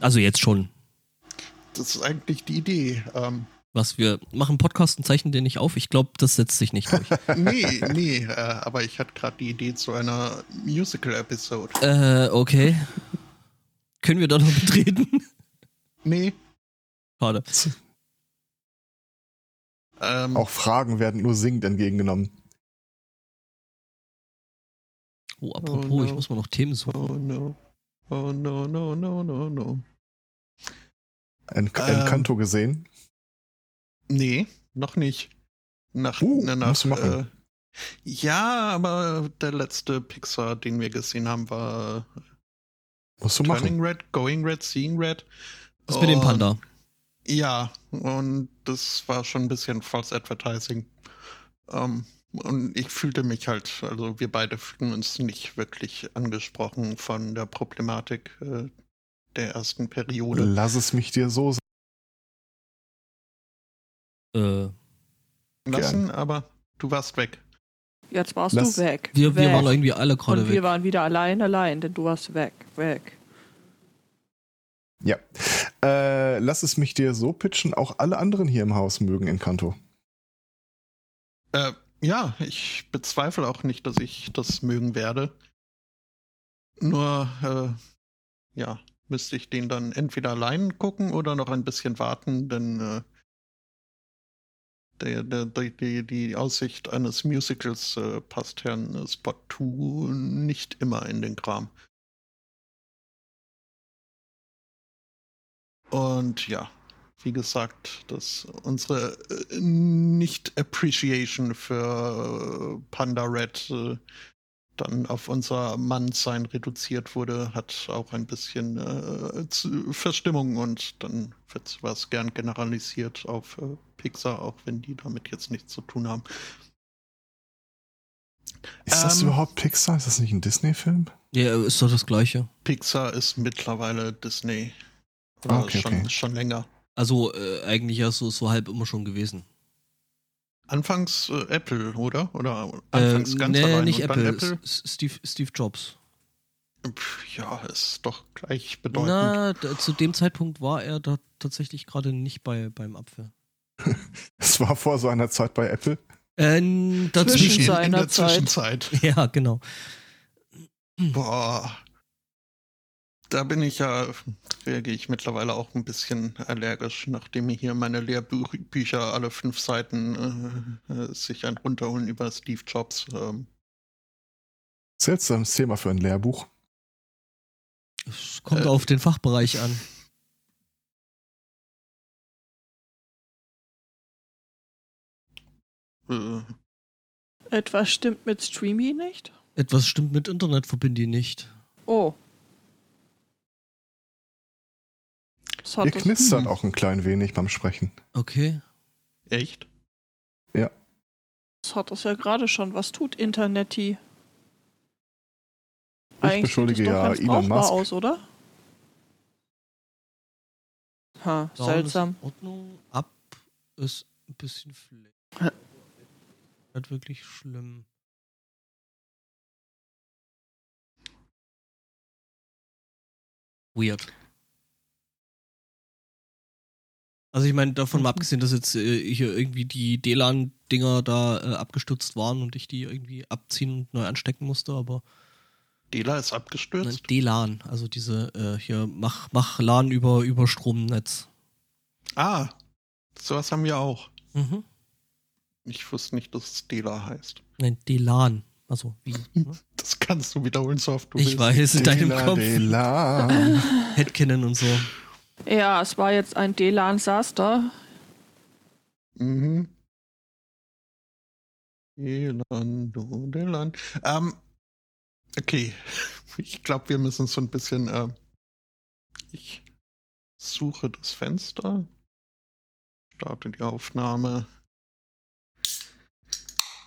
Also jetzt schon. das ist eigentlich die Idee. Ähm, Was wir machen Podcast und zeichnen den nicht auf. Ich glaube, das setzt sich nicht durch. nee, nee, äh, aber ich hatte gerade die Idee zu einer Musical-Episode. äh, okay. Können wir da noch betreten? Nee. Schade. Ähm, Auch Fragen werden nur singend entgegengenommen. Oh, apropos, Oh no. ich muss mal noch Themen suchen. oh no. Oh no, no, no, no, no. En Ähm. Encanto gesehen. Nee, noch nicht. Nach, Uh, na, nach musst du machen. Äh, ja, aber der letzte Pixar, den wir gesehen haben, war Musst du Turning machen. Red, Going Red, Seeing Red. Das mit dem Panda. Ja, und das war schon ein bisschen False Advertising. Ähm, und ich fühlte mich halt, also wir beide fühlten uns nicht wirklich angesprochen von der Problematik äh, der ersten Periode. Lass es mich dir so sagen. Äh, lassen, aber du warst weg. Jetzt warst Lass- du weg. wir, wir weg. waren irgendwie alle gerade Und wir weg. waren wieder allein, allein, denn du warst weg, weg. Ja. Äh, lass es mich dir so pitchen. Auch alle anderen hier im Haus mögen Encanto. Äh, ja, ich bezweifle auch nicht, dass ich das mögen werde. Nur, äh, ja, müsste ich den dann entweder allein gucken oder noch ein bisschen warten, denn äh, der, der, der, die, Aussicht eines Musicals äh, passt Herrn Spot 2 nicht immer in den Kram. Und ja, wie gesagt, dass unsere äh, Nicht-Appreciation für äh, Panda Red äh, dann auf unser Mannsein reduziert wurde, hat auch ein bisschen äh, Verstimmung und dann wird sowas gern generalisiert auf äh, Pixar, auch wenn die damit jetzt nichts zu tun haben. Ist das Ähm. überhaupt Pixar? Ist das nicht ein Disney-Film? Ja, ist doch das Gleiche. Pixar ist mittlerweile Disney. Ah, Oder okay, schon, okay. schon länger. Also äh, eigentlich ja so, so halb immer schon gewesen. Anfangs äh, Apple, oder? Oder Äh, anfangs ganz nee, allein nicht und dann Apple. Apple? S- Steve, Steve Jobs. Pff, Ja, ist doch gleich bedeutend. Na, d- zu dem Zeitpunkt war er da tatsächlich gerade nicht bei, beim Apfel. Es war vor so einer Zeit bei Apple. Äh, Zwischen dazwischen. in, in seiner der Zeit. Zwischenzeit. Ja, genau. Boah. Da bin ich ja, reagiere ich mittlerweile auch ein bisschen allergisch, nachdem mir hier meine Lehrbücher alle fünf Seiten äh, äh, sich ein runterholen über Steve Jobs. Ähm, Seltsames Thema für ein Lehrbuch. Es kommt Äh, auf den Fachbereich an. äh, Etwas stimmt mit Streamy nicht? Etwas stimmt mit Internetverbindung nicht. Oh. Das Ihr knistert Hm. auch ein klein wenig beim Sprechen. Okay. echt? Das hat das ja gerade schon. Was tut Internetti? Ich beschuldige es doch ja Elon Musk. aus, oder? Ha, Down seltsam. Ist in Ordnung. Ab ist ein bisschen. Hä? Nicht wirklich schlimm. Weird. Also ich meine, davon mal abgesehen, dass jetzt äh, hier irgendwie die DLAN-Dinger da äh, abgestürzt waren und ich die irgendwie abziehen und neu anstecken musste, aber Dela ist nein, abgestürzt? DLAN, also diese äh, hier mach mach LAN über über Stromnetz. Ah, sowas haben wir auch. Mhm. Ich wusste nicht, dass es Dela heißt. Nein, DLAN. Also wie? ne? Das kannst du wiederholen, so oft du Ich willst. weiß, in deinem Dela, Kopf. Dela. Headcanon und so. Ja, es war jetzt ein Delan-Saster. Mhm. Delan, du, Delan. Ähm, okay. Ich glaube, wir müssen so ein bisschen. Äh, ich suche das Fenster. Starte die Aufnahme.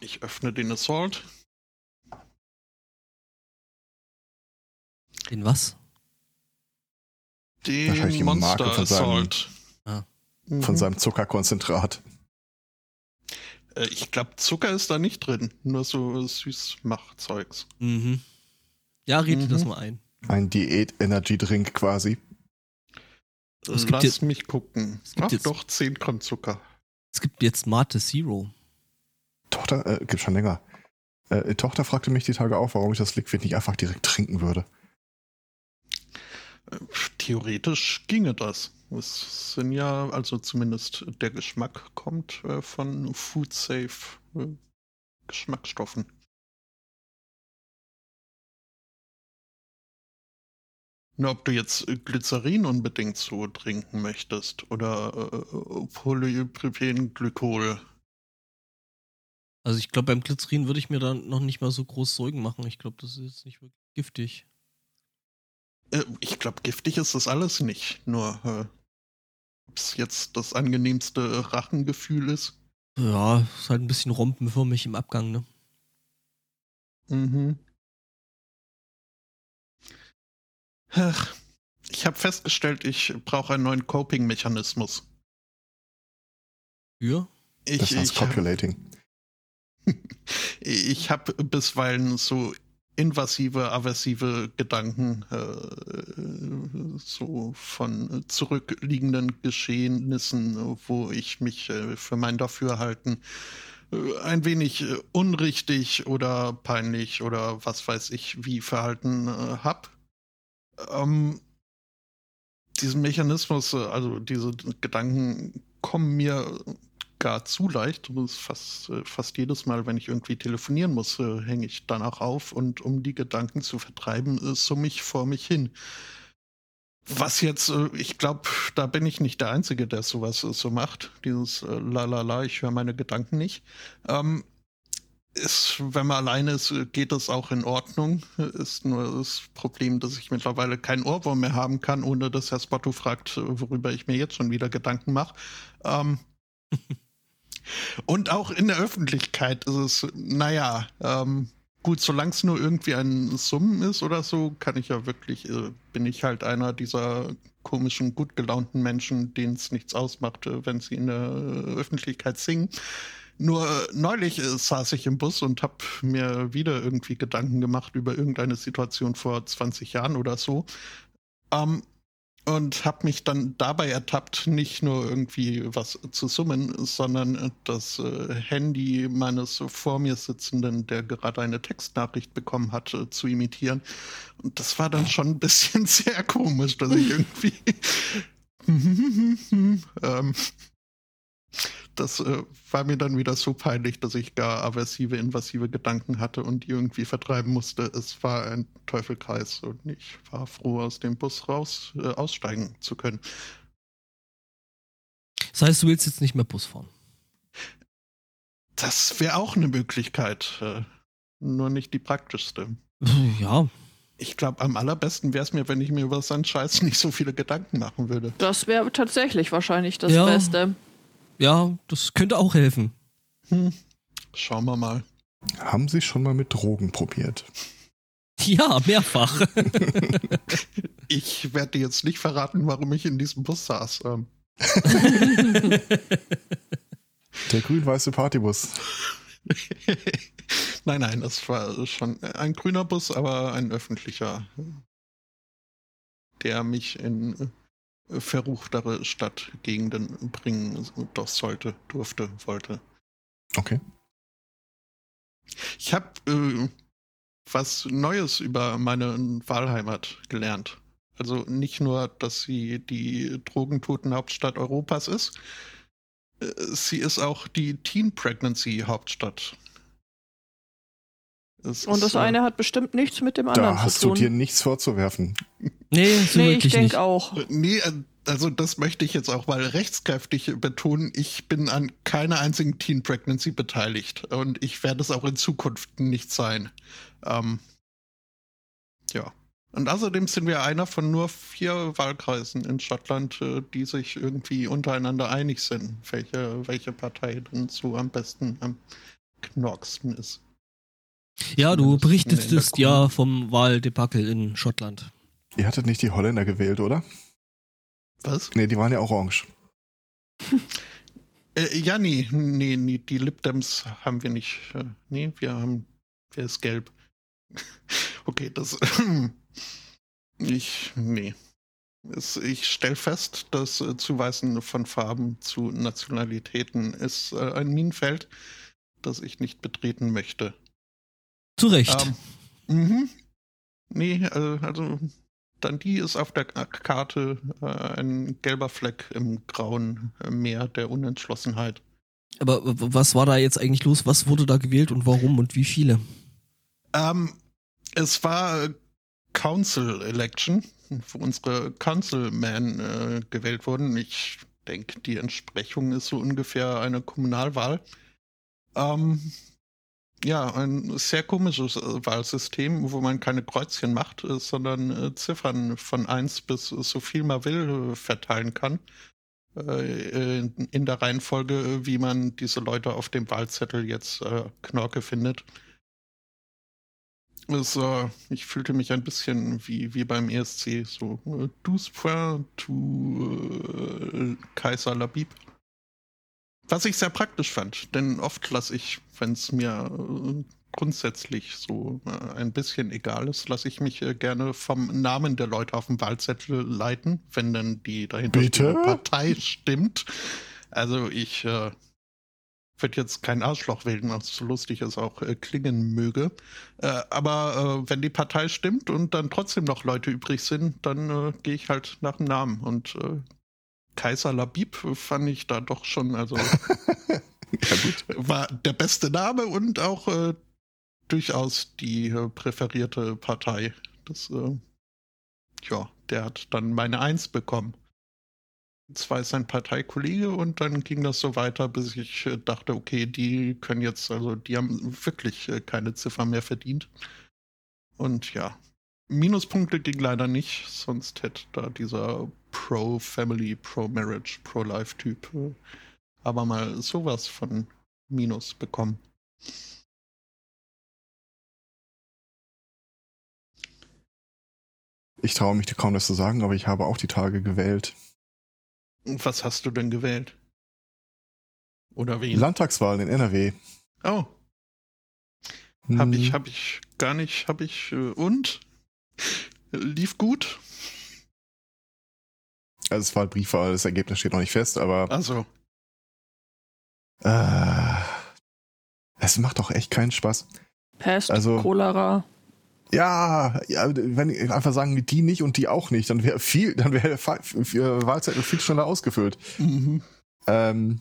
Ich öffne den Assault. Den was? Wahrscheinlich die Den Marke Monster von seinem- Assault. Ah. Von Mhm. seinem Zuckerkonzentrat. Äh, Ich glaube, Zucker ist da nicht drin. Nur so Süßmachzeugs. Mhm. Ja, red dir das Mhm. mal ein. Ein Diät-Energy-Drink quasi. Es gibt Lass jetzt- mich gucken. gibt Ach jetzt- doch, 10 Gramm Zucker. Es gibt jetzt Mate Zero. Tochter, äh, gibt schon länger. Äh, Tochter fragte mich die Tage auch, warum ich das Liquid nicht einfach direkt trinken würde. Theoretisch ginge das. Es sind ja, also zumindest der Geschmack kommt äh, von Food Safe äh, Geschmacksstoffen. Nur ob du jetzt Glycerin unbedingt so trinken möchtest oder äh, Polypropylglykol. Also ich glaube, beim Glycerin würde ich mir da noch nicht mal so groß Sorgen machen. Ich glaube, das ist jetzt nicht wirklich giftig. Äh, ich glaube, giftig ist das alles nicht. Nur, äh, ob es jetzt das angenehmste Rachengefühl ist. Ja, ist halt ein bisschen rompenförmig im Abgang, ne? Mhm. Ach, ich habe festgestellt, ich brauche einen neuen Coping-Mechanismus. Für? Ich, Das heißt ich, Copulating. ich habe bisweilen so invasive, aversive Gedanken äh, so von zurückliegenden Geschehnissen, wo ich mich äh, für mein Dafürhalten äh, ein wenig äh, unrichtig oder peinlich oder was weiß ich wie verhalten äh, habe. Ähm, diesen Mechanismus, also diese Gedanken kommen mir gar zu leicht. Fast, äh, fast jedes Mal, wenn ich irgendwie telefonieren muss, äh, hänge ich danach auf und um die Gedanken zu vertreiben, äh, summe ich vor mich hin. Was jetzt, ich glaube, da bin ich nicht der Einzige, der sowas so macht. Dieses La la la, ich höre meine Gedanken nicht. Ähm, ist, wenn man alleine ist, geht das auch in Ordnung. Ist nur das Problem, dass ich mittlerweile keinen Ohrwurm mehr haben kann, ohne dass Herr Spotto fragt, worüber ich mir jetzt schon wieder Gedanken mache. Ähm, und auch in der Öffentlichkeit ist es, naja, ähm, gut, solange es nur irgendwie ein Summen ist oder so, kann ich ja wirklich, äh, bin ich halt einer dieser komischen, gut gelaunten Menschen, denen es nichts ausmacht, äh, wenn sie in der Öffentlichkeit singen. Nur äh, neulich äh, saß ich im Bus und habe mir wieder irgendwie Gedanken gemacht über irgendeine Situation vor 20 Jahren oder so. Ähm, und habe mich dann dabei ertappt, nicht nur irgendwie was zu summen, sondern das äh, Handy meines vor mir sitzenden, der gerade eine Textnachricht bekommen hat, äh, zu imitieren. Und das war dann schon ein bisschen sehr komisch, dass ich irgendwie ähm, das äh, war mir dann wieder so peinlich, dass ich gar aversive, invasive Gedanken hatte und die irgendwie vertreiben musste. Es war ein Teufelkreis und ich war froh, aus dem Bus raus äh, aussteigen zu können. Das heißt, du willst jetzt nicht mehr Bus fahren. Das wäre auch eine Möglichkeit, äh, nur nicht die praktischste. Ja, Ich glaube, am allerbesten wäre es mir, wenn ich mir über seinen Scheiß nicht so viele Gedanken machen würde. Das wäre tatsächlich wahrscheinlich das Ja. Beste. Ja, das könnte auch helfen. Hm. Schauen wir mal. Haben Sie schon mal mit Drogen probiert? Ja, mehrfach. Ich werde dir jetzt nicht verraten, warum ich in diesem Bus saß. Ähm, Der grün-weiße Partybus. nein, nein, das war schon ein grüner Bus, aber ein öffentlicher, der mich in verruchtere Stadtgegenden bringen doch sollte, durfte, wollte. Okay. Ich habe äh, was Neues über meine Wahlheimat gelernt. Also nicht nur, dass sie die Drogentoten-Hauptstadt Europas ist, äh, sie ist auch die Teen Pregnancy Hauptstadt. Es Und das ist, äh, eine hat bestimmt nichts mit dem anderen Da hast zu du tun. dir nichts vorzuwerfen. Nee, so nee, ich denke auch. Äh, Nee, äh, also das möchte ich jetzt auch mal rechtskräftig betonen. Ich bin an keiner einzigen Teen Pregnancy beteiligt und ich werde es auch in Zukunft nicht sein. Ähm, ja. Und außerdem sind wir einer von nur vier Wahlkreisen in Schottland, die sich irgendwie untereinander einig sind, welche, welche Partei denn so am besten am knorksten ist. Ja, du berichtetest ja vom Wahldebakel in Schottland. Ihr hattet nicht die Holländer gewählt, oder? Was? Nee, die waren ja orange. Äh, ja, nee, nee, nee, die Lib Dems haben wir nicht. Äh, nee, wir haben, wer ist gelb? okay, das, ich, nee. Es, ich stelle fest, das äh, Zuweisen von Farben zu Nationalitäten ist äh, ein Minenfeld, das ich nicht betreten möchte. Zu Recht. Ähm, mhm. Nee, äh, also Dundee ist auf der Karte äh, ein gelber Fleck im grauen äh, Meer der Unentschlossenheit. Aber was war da jetzt eigentlich los? Was wurde da gewählt und warum und wie viele? Ähm, es war äh, Council Election, wo unsere Councilmen äh, gewählt wurden. Ich denke, die Entsprechung ist so ungefähr eine Kommunalwahl. Ähm, ja, ein sehr komisches äh, Wahlsystem, wo man keine Kreuzchen macht, äh, sondern äh, Ziffern von 1 bis so viel man will verteilen kann. In, der Reihenfolge, wie man diese Leute auf dem Wahlzettel jetzt Knorke findet. Es, äh, ich fühlte mich ein bisschen wie, wie beim ESC, so douze points to äh, Kaiser Labib. Was ich sehr praktisch fand, denn oft lasse ich, wenn es mir äh, grundsätzlich so äh, ein bisschen egal ist, lasse ich mich äh, gerne vom Namen der Leute auf dem Wahlzettel leiten, wenn dann die dahinter Partei stimmt. Also ich äh, würde jetzt kein Arschloch wählen, was so lustig es auch äh, klingen möge. Äh, aber wenn die Partei stimmt und dann trotzdem noch Leute übrig sind, dann gehe ich halt nach dem Namen. Und äh, Kaiser Labib fand ich da doch schon, also war der beste Name und auch äh, durchaus die äh, präferierte Partei. Das, äh, ja, der hat dann meine Eins bekommen. Zwei ist sein Parteikollege und dann ging das so weiter, bis ich äh, dachte, okay, die können jetzt, also die haben wirklich äh, keine Ziffer mehr verdient. Und ja, Minuspunkte ging leider nicht, sonst hätte da dieser Pro-Family, Pro-Marriage, Pro-Life-Typ äh, aber mal sowas von Minus bekommen. Ich traue mich kaum das zu sagen, aber ich habe auch die Tage gewählt. Was hast du denn gewählt? Oder wen? Landtagswahlen in NRW. oh, hab ich, Hm, hab ich gar nicht, hab ich, äh, und? Lief gut? Also es war halt Briefwahl, das Ergebnis steht noch nicht fest, aber Also, äh, es macht doch echt keinen Spaß. Pest, Also- Cholera. Ja, ja, wenn ich einfach sagen, die nicht und die auch nicht, dann wäre viel, dann wäre der Wahlzettel viel schneller ausgefüllt. mhm. Ähm,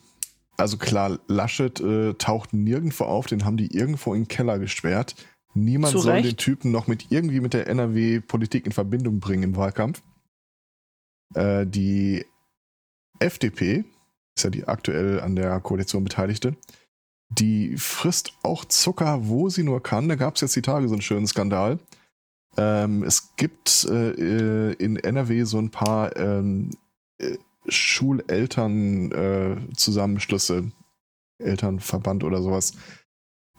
also klar, Laschet äh, taucht nirgendwo auf, den haben die irgendwo in den Keller gesperrt. Niemand Zu soll Recht. den Typen noch mit irgendwie mit der NRW-Politik in Verbindung bringen im Wahlkampf. Äh, die FDP, ist ja die aktuell an der Koalition Beteiligte, die frisst auch Zucker, wo sie nur kann. Da gab es jetzt die Tage so einen schönen Skandal. Ähm, es gibt äh, äh, in NRW so ein paar ähm, äh, Schuleltern-Zusammenschlüsse, Elternverband oder sowas.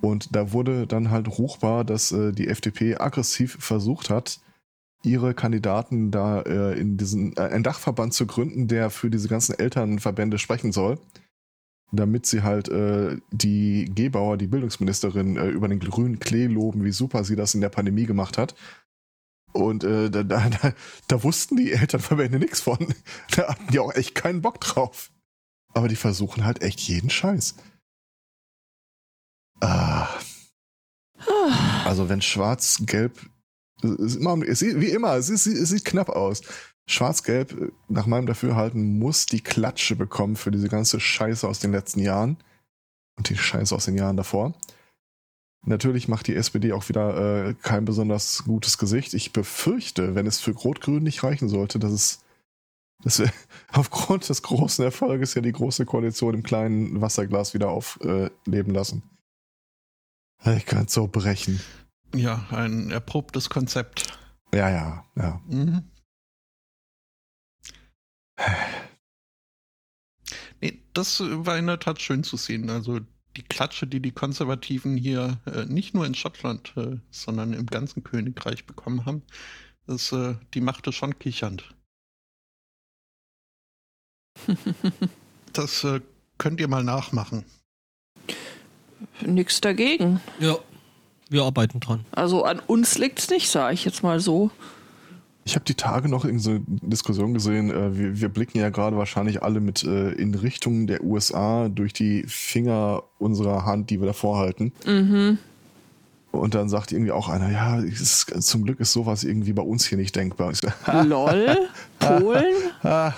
Und da wurde dann halt ruchbar, dass äh, die FDP aggressiv versucht hat, ihre Kandidaten da äh, in diesen äh, einen Dachverband zu gründen, der für diese ganzen Elternverbände sprechen soll, damit sie halt äh, die Gebauer, die Bildungsministerin, äh, über den grünen Klee loben, wie super sie das in der Pandemie gemacht hat. Und äh, da, da, da, da wussten die Elternverbände nichts von. Da hatten die auch echt keinen Bock drauf. Aber die versuchen halt echt jeden Scheiß. Ah, also wenn Schwarz-Gelb, es ist immer- es sieht, wie immer, es, ist, es sieht knapp aus. Schwarz-Gelb, äh, nach meinem Dafürhalten, muss die Klatsche bekommen für diese ganze Scheiße aus den letzten Jahren und die Scheiße aus den Jahren davor. Natürlich macht die SPD auch wieder äh, kein besonders gutes Gesicht. Ich befürchte, wenn es für Rot-Grün nicht reichen sollte, dass es dass wir aufgrund des großen Erfolges ja die große Koalition im kleinen Wasserglas wieder aufleben lassen. Ich könnte so brechen. Ja, ein erprobtes Konzept. Ja, ja, ja. Mhm. Nee, das war in der Tat schön zu sehen. Also die Klatsche, die die Konservativen hier äh, nicht nur in Schottland, äh, sondern im ganzen Königreich bekommen haben, das, äh, die machte schon kichernd. Das äh, könnt ihr mal nachmachen. Nix dagegen. Ja, wir arbeiten dran. Also an uns liegt's nicht, sage ich jetzt mal so. Ich habe die Tage noch in so eine Diskussion gesehen. Äh, wir, wir, blicken ja gerade wahrscheinlich alle mit äh, in Richtung der USA durch die Finger unserer Hand, die wir davor halten. Mhm. Und dann sagt irgendwie auch einer, ja, ist, zum Glück ist sowas irgendwie bei uns hier nicht denkbar. So, Lol, Polen?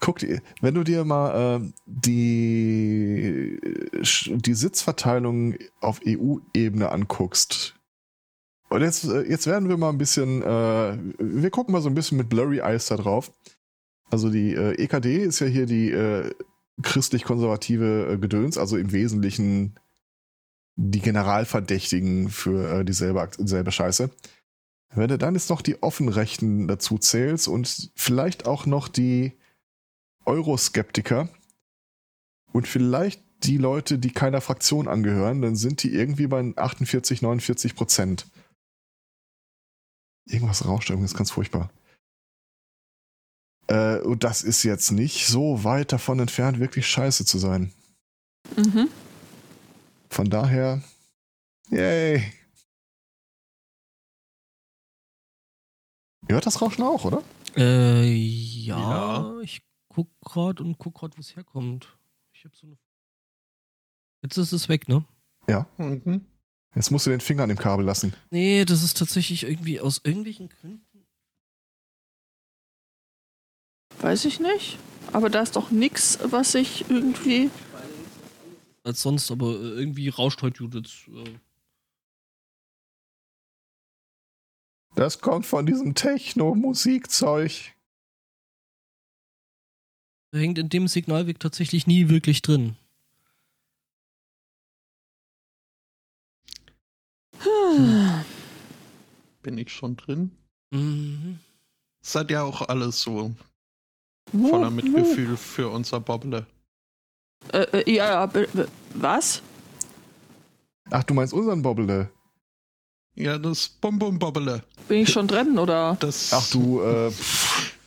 Guck dir, wenn du dir mal äh, die, die Sitzverteilung auf EU-Ebene anguckst, und jetzt, äh, jetzt werden wir mal ein bisschen, äh, wir gucken mal so ein bisschen mit Blurry Eyes da drauf. Also die äh, EKD ist ja hier die äh, christlich-konservative äh, Gedöns, also im Wesentlichen die Generalverdächtigen für äh, dieselbe, dieselbe Scheiße. Wenn du dann jetzt noch die Offenrechten dazu zählst und vielleicht auch noch die Euroskeptiker und vielleicht die Leute, die keiner Fraktion angehören, dann sind die irgendwie bei 48, 49 Prozent. Irgendwas rauscht übrigens ganz furchtbar. Äh, und das ist jetzt nicht so weit davon entfernt, wirklich scheiße zu sein. Mhm. Von daher, yay. Ihr hört das Rauschen auch, oder? Äh, ja, ja. ich guck grad und guck grad, wo es herkommt. Ich hab so eine. Jetzt ist es weg, ne? Ja. Mhm. Jetzt musst du den Finger an dem Kabel lassen. Nee, das ist tatsächlich irgendwie aus irgendwelchen Gründen. Weiß ich nicht. Aber da ist doch nichts, was ich irgendwie. Als sonst, aber äh, irgendwie rauscht heute Judith. Äh. Das kommt von diesem Techno-Musikzeug. Hängt in dem Signalweg tatsächlich nie wirklich drin. Bin ich schon drin? Mhm. Seid ja auch alles so voller Mitgefühl für unser Bobble. Äh, äh, ja, was? Ach, du meinst unseren Bobble? Ja, das Bum Bum Bobble. Bin ich schon drin, oder? Das, Ach du, äh,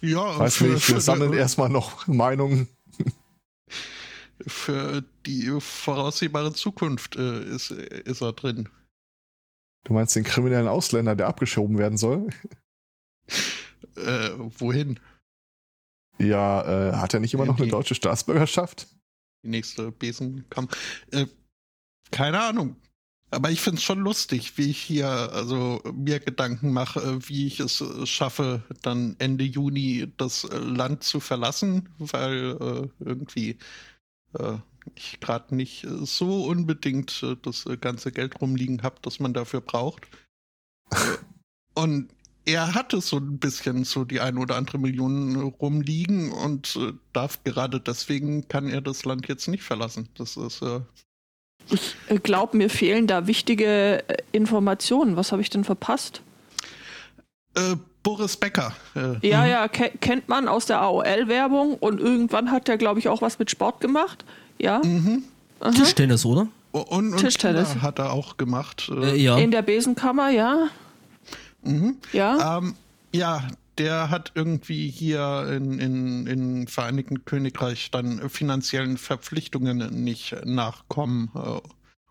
ja. Weiß für, nicht, wir für, sammeln erstmal noch Meinungen. Für die voraussehbare Zukunft äh, ist, ist er drin. Du meinst den kriminellen Ausländer, der abgeschoben werden soll? Äh, wohin? Ja, äh, hat er nicht immer noch eine deutsche Staatsbürgerschaft? Die nächste Besenkamm. Äh, keine Ahnung. Aber ich finde es schon lustig, wie ich hier also mir Gedanken mache, wie ich es schaffe, dann Ende Juni das Land zu verlassen, weil äh, irgendwie äh, ich gerade nicht äh, so unbedingt äh, das äh, ganze Geld rumliegen habe, das man dafür braucht. und er hatte so ein bisschen so die ein oder andere Million rumliegen und darf gerade deswegen kann er das Land jetzt nicht verlassen. Das ist äh ich glaube, mir fehlen da wichtige Informationen. Was habe ich denn verpasst? Äh, Boris Becker. Äh, ja, mhm. ja, kennt man aus der AOL-Werbung und irgendwann hat er, glaube ich, auch was mit Sport gemacht. Ja. Mhm. Tischtennis, oder? Und, und Tischtennis hat er auch gemacht. Äh, ja. In der Besenkammer, ja. Mhm. Ja. Ähm, ja, der hat irgendwie hier in, in, in Vereinigten Königreich dann finanziellen Verpflichtungen nicht nachkommen. Äh,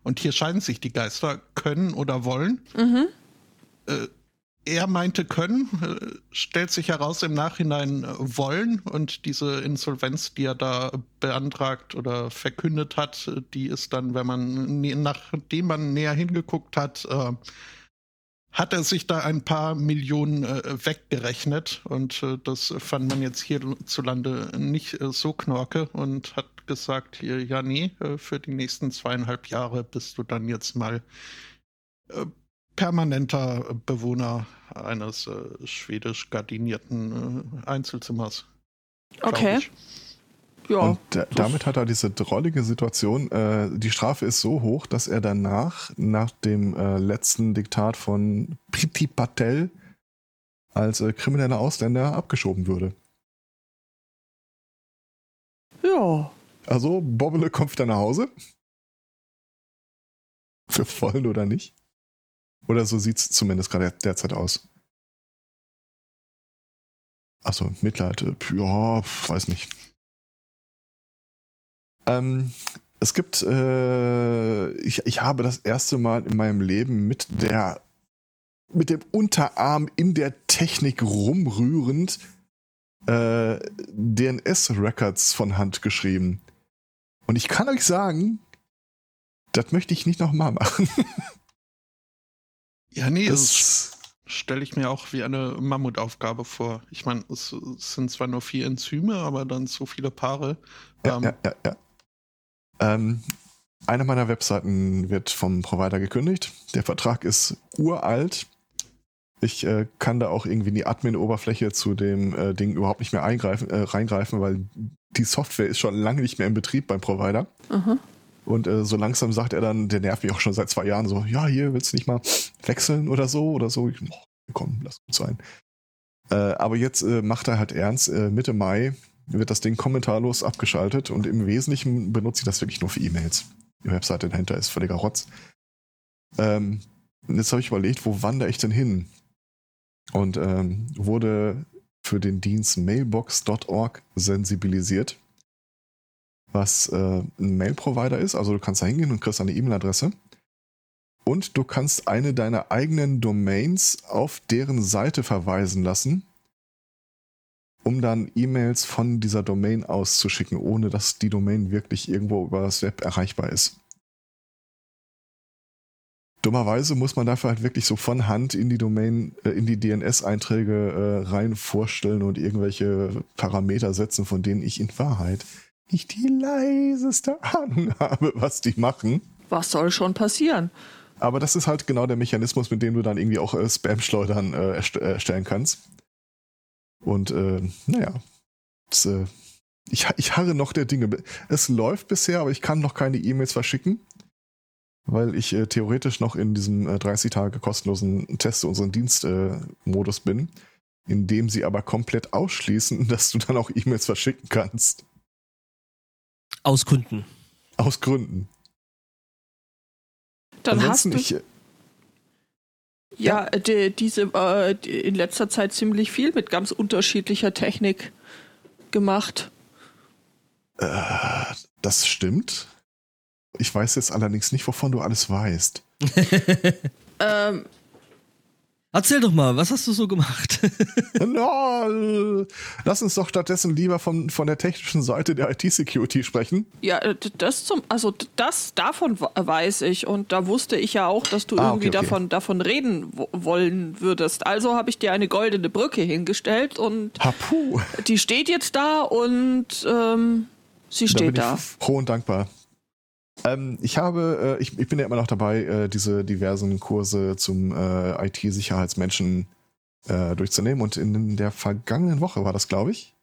und hier scheinen sich die Geister können oder wollen. Mhm. Äh, er meinte können, äh, stellt sich heraus im Nachhinein wollen und diese Insolvenz, die er da beantragt oder verkündet hat, die ist dann, wenn man, nachdem man näher hingeguckt hat, hat er sich da ein paar Millionen äh, weggerechnet und äh, das fand man jetzt hierzulande nicht so knorke und hat gesagt, hier, ja nee, für die nächsten zweieinhalb Jahre bist du dann jetzt mal permanenter Bewohner eines äh, schwedisch gardinierten äh, Einzelzimmers. Okay. Ja, und damit hat er diese drollige Situation. Äh, die Strafe ist so hoch, dass er danach, nach dem äh, letzten Diktat von Priti Patel, als äh, krimineller Ausländer abgeschoben würde. Ja. Also, Bobbele kommt wieder nach Hause. Wir wollen oder nicht. Oder so sieht es zumindest gerade derzeit aus. Achso, Mitleid. Äh, ja, weiß nicht. Ähm, es gibt, äh, ich, ich habe das erste Mal in meinem Leben mit der mit dem Unterarm in der Technik rumrührend äh, DNS-Records von Hand geschrieben. Und ich kann euch sagen, das möchte ich nicht nochmal machen. Ja, nee, das Das, stelle ich mir auch wie eine Mammutaufgabe vor. Ich meine, es, es sind zwar nur vier Enzyme, aber dann so viele Paare. ja, Ähm, ja, ja, ja. Ähm, eine meiner Webseiten wird vom Provider gekündigt. Der Vertrag ist uralt. Ich äh, kann da auch irgendwie in die Admin-Oberfläche zu dem äh, Ding überhaupt nicht mehr eingreifen, äh, reingreifen, weil die Software ist schon lange nicht mehr in Betrieb beim Provider. Aha. Und äh, so langsam sagt er dann, der nervt mich auch schon seit zwei Jahren so, ja, hier willst du nicht mal wechseln oder so oder so. Ich, oh, komm, lass gut sein. Äh, aber jetzt äh, macht er halt ernst. Mitte Mai wird das Ding kommentarlos abgeschaltet und im Wesentlichen benutze ich das wirklich nur für E-Mails. Die Webseite dahinter ist völliger Rotz. Ähm, jetzt habe ich überlegt, wo wandere ich denn hin? Und ähm, wurde für den Dienst mailbox.org sensibilisiert, was äh, ein Mail-Provider ist. Also du kannst da hingehen und kriegst eine E-Mail-Adresse. Und du kannst eine deiner eigenen Domains auf deren Seite verweisen lassen, um dann E-Mails von dieser Domain auszuschicken, ohne dass die Domain wirklich irgendwo über das Web erreichbar ist. Dummerweise muss man dafür halt wirklich so von Hand in die Domain, äh, in die DNS-Einträge äh, rein vorstellen und irgendwelche Parameter setzen, von denen ich in Wahrheit nicht die leiseste Ahnung habe, was die machen. Was soll schon passieren? Aber das ist halt genau der Mechanismus, mit dem du dann irgendwie auch äh, Spam-Schleudern äh, äh, erstellen kannst. Und äh, naja, das, äh, ich, ich harre noch der Dinge. Es läuft bisher, aber ich kann noch keine E-Mails verschicken, weil ich äh, theoretisch noch in diesem äh, 30 Tage kostenlosen Teste unseren Dienstmodus äh, bin, in dem sie aber komplett ausschließen, dass du dann auch E-Mails verschicken kannst. Aus Kunden. Aus Gründen. Dann Ansonsten, hast du ich, äh, ja, die, diese äh, die in letzter Zeit ziemlich viel mit ganz unterschiedlicher Technik gemacht. äh, das stimmt. Ich weiß jetzt allerdings nicht, wovon du alles weißt. Ähm, Erzähl doch mal, was hast du so gemacht? No, lass uns doch stattdessen lieber von, von der technischen Seite der IT-Security sprechen. ja, äh, das zum, also das davon weiß ich und da wusste ich ja auch, dass du Ah, irgendwie okay, okay. davon davon reden wo- wollen würdest. Also habe ich dir eine goldene Brücke hingestellt und Hapu. die steht jetzt da und ähm, sie Da bin steht ich da. froh und dankbar. Ähm, ich habe, äh, ich, ich bin ja immer noch dabei, äh, diese diversen Kurse zum äh, IT-Sicherheitsmenschen äh, durchzunehmen. Und in der vergangenen Woche war das, glaube ich,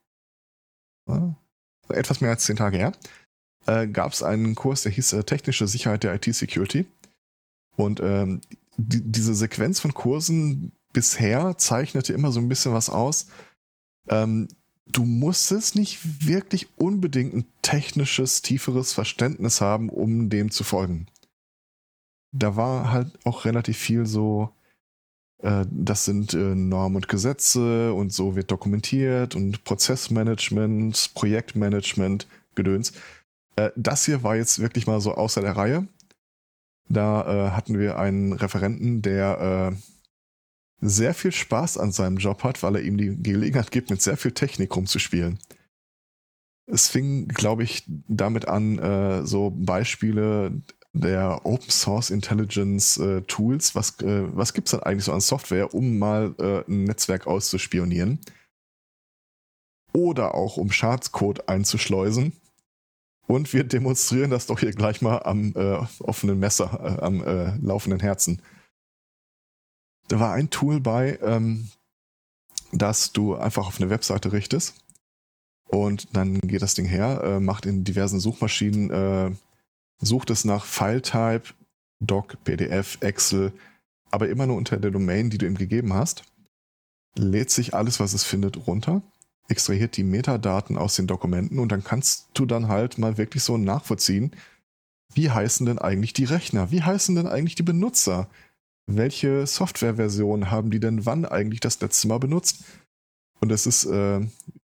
etwas mehr als zehn Tage her, äh, gab es einen Kurs, der hieß äh, Technische Sicherheit der IT-Security. Und ähm, die, diese Sequenz von Kursen bisher zeichnete immer so ein bisschen was aus. Ähm, du musstest nicht wirklich unbedingt ein technisches, tieferes Verständnis haben, um dem zu folgen. Da war halt auch relativ viel so, äh, das sind äh, Normen und Gesetze und so wird dokumentiert und Prozessmanagement, Projektmanagement, Gedöns. Äh, das hier war jetzt wirklich mal so außer der Reihe. Da äh, hatten wir einen Referenten, der äh, sehr viel Spaß an seinem Job hat, weil er ihm die Gelegenheit gibt, mit sehr viel Technik rumzuspielen. Es fing, glaube ich, damit an, äh, so Beispiele der Open Source Intelligence äh, Tools. Was, äh, was gibt es denn eigentlich so an Software, um mal äh, ein Netzwerk auszuspionieren? Oder auch um Schadcode einzuschleusen. Und wir demonstrieren das doch hier gleich mal am äh, offenen Messer, äh, am äh, laufenden Herzen. Da war ein Tool bei, ähm, dass du einfach auf eine Webseite richtest und dann geht das Ding her, äh, macht in diversen Suchmaschinen, äh, sucht es nach File-Type, Doc, PDF, Excel, aber immer nur unter der Domain, die du ihm gegeben hast, lädt sich alles, was es findet, runter, extrahiert die Metadaten aus den Dokumenten und dann kannst du dann halt mal wirklich so nachvollziehen, wie heißen denn eigentlich die Rechner, wie heißen denn eigentlich die Benutzer, welche Softwareversion haben die denn wann eigentlich das letzte Mal benutzt? Und es ist, äh,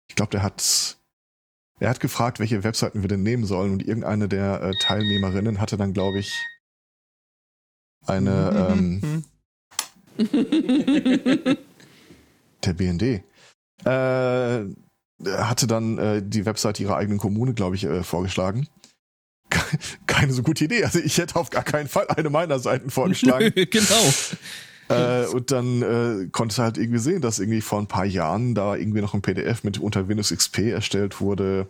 ich glaube, der hat, er hat gefragt, welche Webseiten wir denn nehmen sollen und irgendeine der äh, Teilnehmerinnen hatte dann, glaube ich, eine, ähm, Der BND. Äh, hatte dann äh, die Website ihrer eigenen Kommune, glaube ich, äh, vorgeschlagen. Keine so gute Idee. Also ich hätte auf gar keinen Fall eine meiner Seiten vorgeschlagen. genau. Äh, und dann äh, konnte halt irgendwie sehen, dass irgendwie vor ein paar Jahren da irgendwie noch ein PDF mit unter Windows XP erstellt wurde.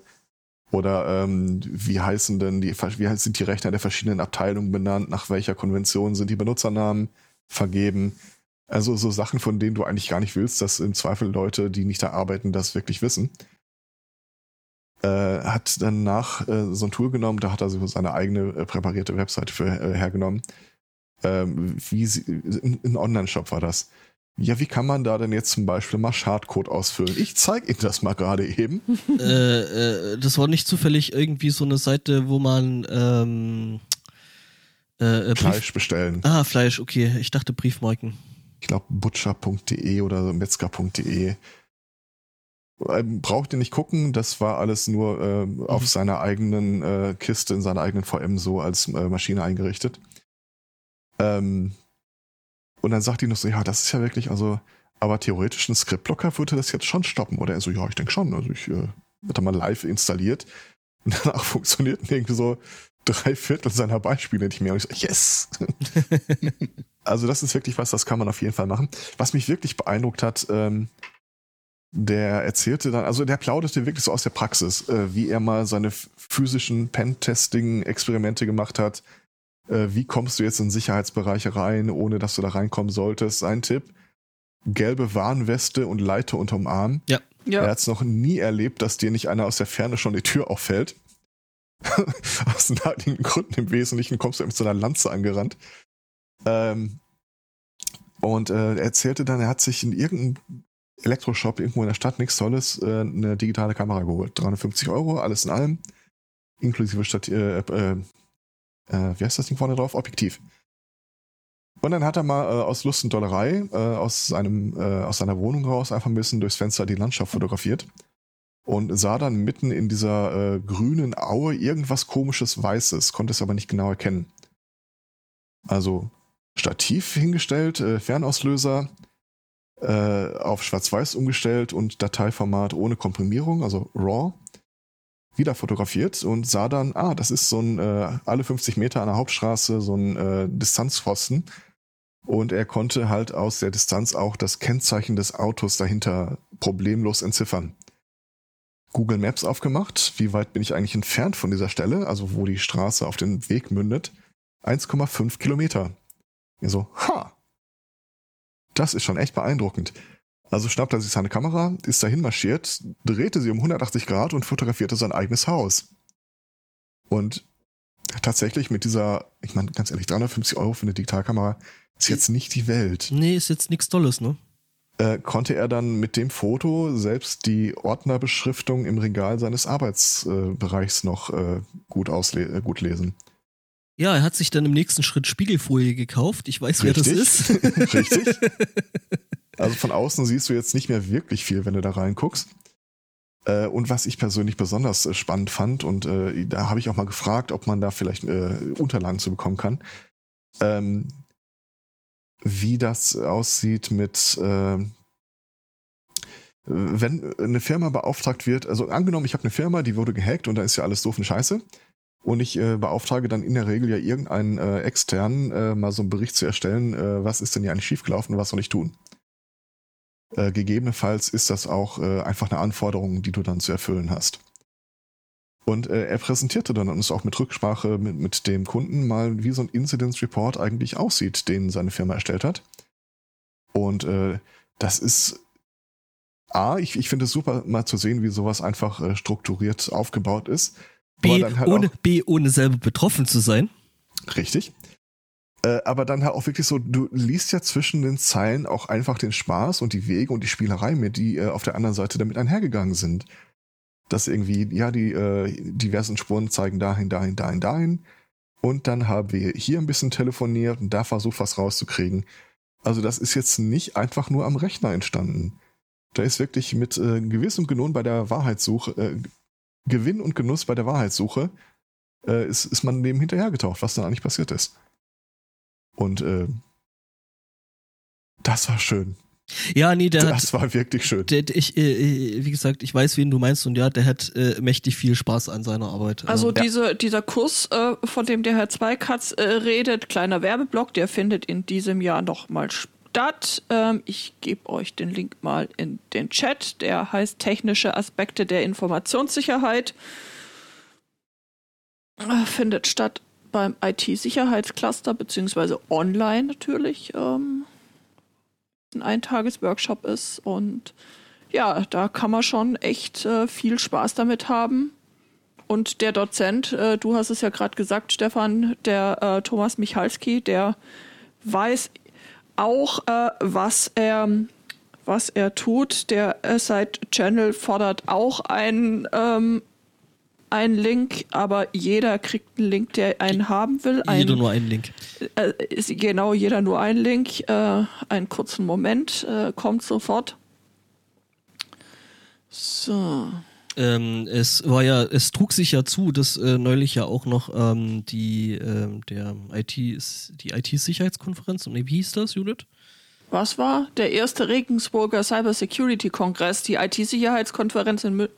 Oder ähm, wie heißen denn die, wie sind die Rechner der verschiedenen Abteilungen benannt, nach welcher Konvention sind die Benutzernamen vergeben. Also so Sachen, von denen du eigentlich gar nicht willst, dass im Zweifel Leute, die nicht da arbeiten, das wirklich wissen. Äh, hat danach äh, so ein Tool genommen, da hat er so seine eigene äh, präparierte Webseite für äh, hergenommen. Ähm, wie sie, ein Online-Shop war das. Ja, wie kann man da denn jetzt zum Beispiel mal Schadcode ausfüllen? Ich zeige Ihnen das mal gerade eben. äh, äh, das war nicht zufällig irgendwie so eine Seite, wo man ähm, äh, Fleisch bestellen. Ah, Fleisch, okay. Ich dachte Briefmarken ich glaube, butcher.de oder metzger.de. Ähm, braucht ihr nicht gucken, das war alles nur äh, mhm. auf seiner eigenen äh, Kiste, in seiner eigenen VM so als äh, Maschine eingerichtet. Ähm, und dann sagt die noch so, ja, das ist ja wirklich, also, aber theoretisch ein Scriptblocker würde das jetzt schon stoppen. Oder er so, ja, ich denke schon. Also ich äh, hatte mal live installiert und danach funktionierten irgendwie so drei Viertel seiner Beispiele nicht mehr. Und ich so, yes! also das ist wirklich was, das kann man auf jeden Fall machen. Was mich wirklich beeindruckt hat, ähm, der erzählte dann, also der plauderte wirklich so aus der Praxis, äh, wie er mal seine physischen Pen-Testing-Experimente gemacht hat. Äh, wie kommst du jetzt in Sicherheitsbereiche rein, ohne dass du da reinkommen solltest? Sein Tipp, gelbe Warnweste und Leiter unterm Arm. Ja. ja. Er hat es noch nie erlebt, dass dir nicht einer aus der Ferne schon die Tür auffällt. aus naheliegenden Gründen im Wesentlichen kommst du mit so einer Lanze angerannt. Ähm, und äh, er erzählte dann, er hat sich in irgendeinem Elektroshop irgendwo in der Stadt, nichts Tolles, äh, eine digitale Kamera geholt. 350 Euro, alles in allem. Inklusive Stadt, äh, äh, äh, wie heißt das Ding vorne drauf? Objektiv. Und dann hat er mal äh, aus Lust und Dollerei äh, aus, seinem, äh, aus seiner Wohnung raus einfach ein bisschen durchs Fenster die Landschaft fotografiert und sah dann mitten in dieser äh, grünen Aue irgendwas komisches Weißes, konnte es aber nicht genau erkennen. Also Stativ hingestellt, äh, Fernauslöser äh, auf Schwarz-Weiß umgestellt und Dateiformat ohne Komprimierung, also RAW, wieder fotografiert und sah dann, ah, das ist so ein äh, alle 50 Meter an der Hauptstraße so ein äh, Distanzpfosten. Und er konnte halt aus der Distanz auch das Kennzeichen des Autos dahinter problemlos entziffern. Google Maps aufgemacht. Wie weit bin ich eigentlich entfernt von dieser Stelle, also wo die Straße auf den Weg mündet? 1,5 Kilometer. Ich so, ha, das ist schon echt beeindruckend. Also schnappt er sich seine Kamera, ist dahin marschiert, drehte sie um 180 Grad und fotografierte sein eigenes Haus. Und tatsächlich mit dieser, ich meine, ganz ehrlich, 350 Euro für eine Digitalkamera ist jetzt nicht die Welt. Nee, ist jetzt nichts Tolles, ne? Äh, konnte er dann mit dem Foto selbst die Ordnerbeschriftung im Regal seines Arbeitsbereichs äh, noch äh, gut, äh, gut lesen. Ja, er hat sich dann im nächsten Schritt Spiegelfolie gekauft. Ich weiß, Richtig. wer das ist. Richtig. Also von außen siehst du jetzt nicht mehr wirklich viel, wenn du da reinguckst. Äh, und was ich persönlich besonders äh, spannend fand, und äh, da habe ich auch mal gefragt, ob man da vielleicht Unterlagen zu bekommen kann, ähm, wie das aussieht mit, wenn eine Firma beauftragt wird, also angenommen, ich habe eine Firma, die wurde gehackt und da ist ja alles doof und scheiße. Und ich äh, beauftrage dann in der Regel ja irgendeinen äh, externen, äh, mal so einen Bericht zu erstellen, äh, was ist denn hier eigentlich schiefgelaufen und was soll ich tun. Äh, gegebenenfalls ist das auch äh, einfach eine Anforderung, die du dann zu erfüllen hast. Und er präsentierte dann uns auch mit Rücksprache mit, mit dem Kunden mal, wie so ein Incidence Report eigentlich aussieht, den seine Firma erstellt hat. Und das ist A, ich, ich finde es super, mal zu sehen, wie sowas einfach strukturiert aufgebaut ist. B, halt ohne, B, ohne selber betroffen zu sein. Richtig. Äh, aber dann halt auch wirklich so, du liest ja zwischen den Zeilen auch einfach den Spaß und die Wege und die Spielerei mit, die äh, auf der anderen Seite damit einhergegangen sind. Dass irgendwie, ja, die äh, diversen Spuren zeigen dahin, dahin, dahin, dahin. Und dann haben wir hier ein bisschen telefoniert und da versucht, was rauszukriegen. Also das ist jetzt nicht einfach nur am Rechner entstanden. Da ist wirklich mit äh, gewissem Genuss bei der Wahrheitssuche, äh, Gewinn und Genuss bei der Wahrheitssuche äh, ist, ist man dem hinterhergetaucht, was dann eigentlich passiert ist. Und äh, Das war schön. Ja, nee, der das hat, war wirklich schön. der, ich, äh, wie gesagt, ich weiß, wen du meinst und ja, der hat äh, mächtig viel Spaß an seiner Arbeit. Also Ähm, diese, dieser Kurs, äh, von dem der Herr Zweikatz äh, redet, kleiner Werbeblock, der findet in diesem Jahr nochmal statt. Ähm, ich gebe euch den Link mal in den Chat. Der heißt Technische Aspekte der Informationssicherheit. Äh, findet statt beim IT-Sicherheitscluster, beziehungsweise online natürlich. Ähm, ein Eintages-Workshop ist und ja, da kann man schon echt äh, viel Spaß damit haben. Und der Dozent, äh, du hast es ja gerade gesagt, Stefan, der äh, Thomas Michalski, der weiß auch, äh, was er was er tut. Der Side Channel fordert auch einen ähm, einen Link, aber jeder kriegt einen Link, der einen haben will. Ein, jeder nur einen Link. äh, ist genau jeder nur einen Link. Äh, einen kurzen Moment äh, kommt sofort. So. Ähm, es war ja, es trug sich ja zu, dass äh, neulich ja auch noch ähm, die ähm, der IT die IT-Sicherheitskonferenz, nee, wie hieß das, Judith? Was war der erste Regensburger Cybersecurity-Kongress, die IT-Sicherheitskonferenz in München?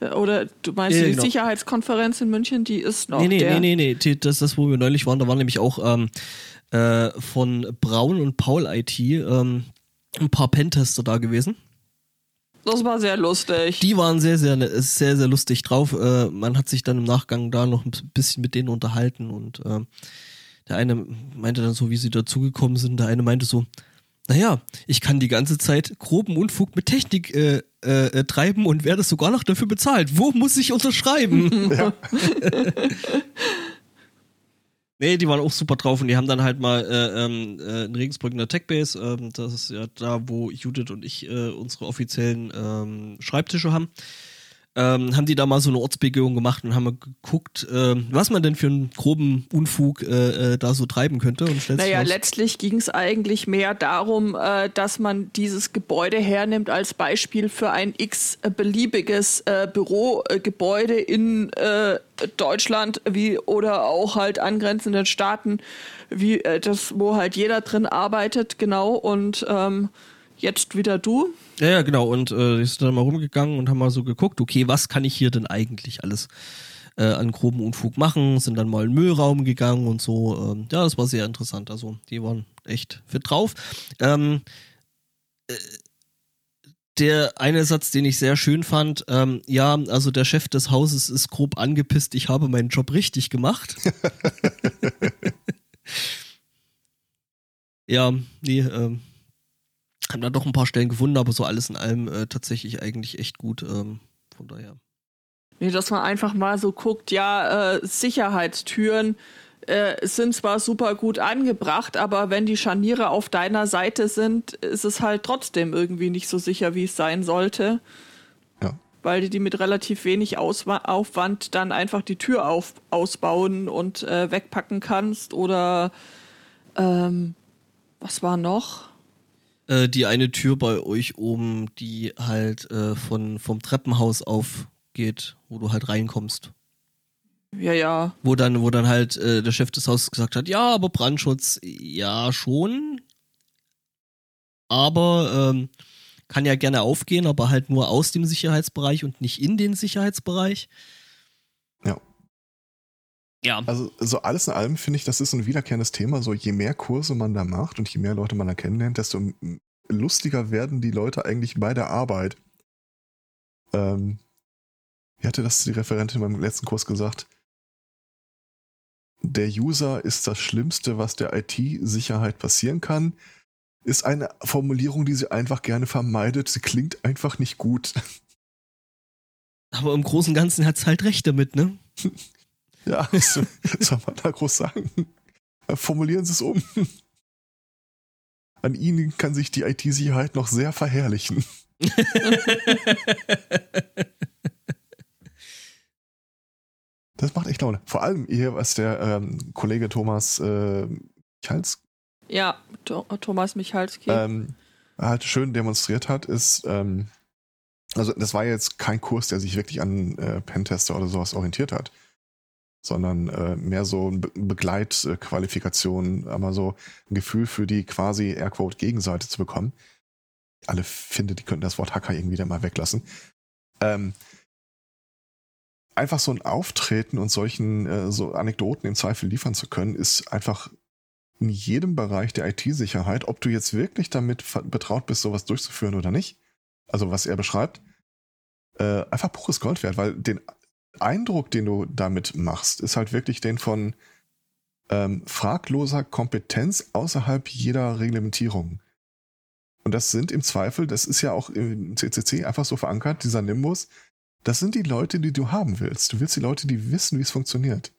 Oder du meinst Ja, die genau. Sicherheitskonferenz in München, die ist noch nee, nee, der. nee, nee, nee, das ist das, wo wir neulich waren, da war nämlich auch ähm, äh, von Braun und Paul IT ähm, ein paar Pentester da gewesen. Das war sehr lustig. Die waren sehr, sehr, sehr, sehr lustig drauf. Äh, man hat sich dann im Nachgang da noch ein bisschen mit denen unterhalten und äh, der eine meinte dann so, wie sie dazugekommen sind. Der eine meinte so, naja, ich kann die ganze Zeit groben Unfug mit Technik äh, äh, äh, treiben und werde sogar noch dafür bezahlt. Wo muss ich unterschreiben? Ja. Nee, die waren auch super drauf und die haben dann halt mal äh, ähm, äh, in Regensburg in der Techbase, ähm, das ist ja da, wo Judith und ich äh, unsere offiziellen ähm, Schreibtische haben, ähm, haben die da mal so eine Ortsbegehung gemacht und haben mal geguckt, ähm, was man denn für einen groben Unfug äh, äh, da so treiben könnte. Und Naja, raus- letztlich ging es eigentlich mehr darum, äh, dass man dieses Gebäude hernimmt als Beispiel für ein x-beliebiges äh, Bürogebäude in äh, Deutschland wie oder auch halt angrenzenden Staaten, wie äh, das, wo halt jeder drin arbeitet, genau. Und ähm, jetzt wieder du. Ja, ja, genau. Und äh, die sind dann mal rumgegangen und haben mal so geguckt, okay, was kann ich hier denn eigentlich alles äh, an groben Unfug machen? Sind dann mal in den Müllraum gegangen und so. Ähm, ja, das war sehr interessant. Also, die waren echt fit drauf. Ähm, äh, der eine Satz, den ich sehr schön fand, ähm, ja, also der Chef des Hauses ist grob angepisst, ich habe meinen Job richtig gemacht. ja, nee, ähm, haben da doch ein paar Stellen gefunden, aber so alles in allem äh, tatsächlich eigentlich echt gut. Ähm, von daher. Nee, dass man einfach mal so guckt, ja, äh, Sicherheitstüren äh, sind zwar super gut angebracht, aber wenn die Scharniere auf deiner Seite sind, ist es halt trotzdem irgendwie nicht so sicher, wie es sein sollte. Ja. Weil die die mit relativ wenig Auswa Aufwand dann einfach die Tür auf ausbauen und äh, wegpacken kannst. Oder ähm, was war noch? Äh, die eine Tür bei euch oben, die halt äh, von, vom Treppenhaus aufgeht, wo du halt reinkommst. Ja, ja. Wo dann, wo dann halt äh, der Chef des Hauses gesagt hat, ja, aber Brandschutz, ja schon. Aber ähm, kann ja gerne aufgehen, aber halt nur aus dem Sicherheitsbereich und nicht in den Sicherheitsbereich. Ja. Also so alles in allem finde ich, das ist ein wiederkehrendes Thema. So je mehr Kurse man da macht und je mehr Leute man da kennenlernt, desto lustiger werden die Leute eigentlich bei der Arbeit. Ähm, wie hatte das die Referentin beim letzten Kurs gesagt? Der User ist das Schlimmste, was der IT-Sicherheit passieren kann. Ist eine Formulierung, die sie einfach gerne vermeidet. Sie klingt einfach nicht gut. Aber im Großen und Ganzen hat's halt recht damit, ne? Ja, was soll man da groß sagen? Formulieren Sie es um. An Ihnen kann sich die IT-Sicherheit noch sehr verherrlichen. Das macht echt Laune. Vor allem hier, was der ähm, Kollege Thomas äh, Michals Ja, Tho- Thomas Michalski. ähm, halt schön demonstriert hat, ist, ähm, also das war jetzt kein Kurs, der sich wirklich an äh, Pentester oder sowas orientiert hat, sondern äh, mehr so Be Begleitqualifikation, aber so ein Gefühl für die quasi Airquote Gegenseite zu bekommen. Alle finde, die könnten das Wort Hacker irgendwie da mal weglassen. Ähm, einfach so ein Auftreten und solchen äh, so Anekdoten im Zweifel liefern zu können, ist einfach in jedem Bereich der IT-Sicherheit, ob du jetzt wirklich damit betraut bist, sowas durchzuführen oder nicht, also was er beschreibt, äh, einfach pures Gold wert, weil den Eindruck, den du damit machst, ist halt wirklich den von ähm, fragloser Kompetenz außerhalb jeder Reglementierung. Und das sind im Zweifel, das ist ja auch im CCC einfach so verankert, dieser Nimbus, das sind die Leute, die du haben willst. Du willst die Leute, die wissen, wie es funktioniert.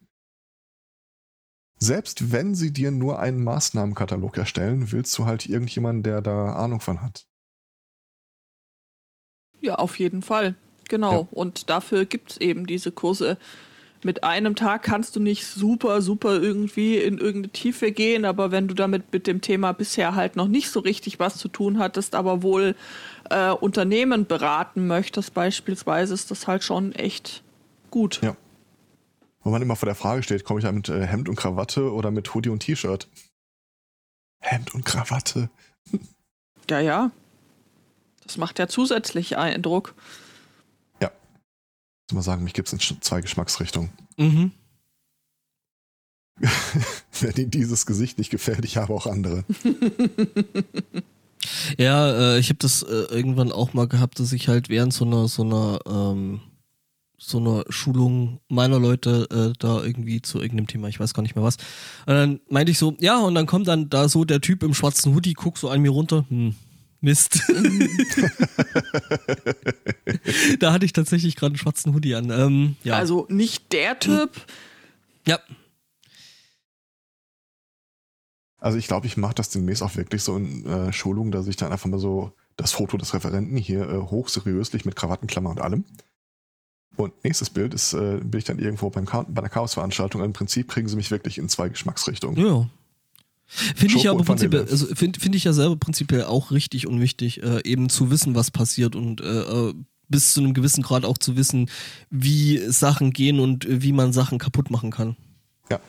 Selbst wenn sie dir nur einen Maßnahmenkatalog erstellen, willst du halt irgendjemanden, der da Ahnung von hat. Ja, auf jeden Fall. Genau. Ja. Und dafür gibt es eben diese Kurse. Mit einem Tag kannst du nicht super, super irgendwie in irgendeine Tiefe gehen, aber wenn du damit mit dem Thema bisher halt noch nicht so richtig was zu tun hattest, aber wohl äh, Unternehmen beraten möchtest, beispielsweise, ist das halt schon echt gut. Ja. Wo man immer vor der Frage steht, komme ich da mit äh, Hemd und Krawatte oder mit Hoodie und T-Shirt? Hemd und Krawatte. ja, ja. Das macht ja zusätzlich Eindruck. Ich muss mal sagen, mich gibt es in zwei Geschmacksrichtungen. Mhm. Wenn Ihnen dieses Gesicht nicht gefällt, ich habe auch andere. ja, äh, ich habe das äh, irgendwann auch mal gehabt, dass ich halt während so einer so einer ähm, so einer Schulung meiner Leute äh, da irgendwie zu irgendeinem Thema, ich weiß gar nicht mehr was. Und dann meinte ich so, ja, und dann kommt dann da so der Typ im schwarzen Hoodie, guckt so an mir runter, hm, Mist. da hatte ich tatsächlich gerade einen schwarzen Hoodie an. Ähm, ja. Also nicht der Typ. Ja. Also ich glaube, ich mache das demnächst auch wirklich so in äh, Schulungen, dass ich dann einfach mal so das Foto des Referenten hier äh, hochseriöslich mit Krawattenklammer und allem. Und nächstes Bild ist, äh, bin ich dann irgendwo beim bei einer Chaosveranstaltung. Im Prinzip kriegen sie mich wirklich in zwei Geschmacksrichtungen. Ja. Finde ich aber prinzipiell, also finde find ich ja selber prinzipiell auch richtig und wichtig, äh, eben zu wissen, was passiert und äh, äh, bis zu einem gewissen Grad auch zu wissen, wie Sachen gehen und wie man Sachen kaputt machen kann. Ja.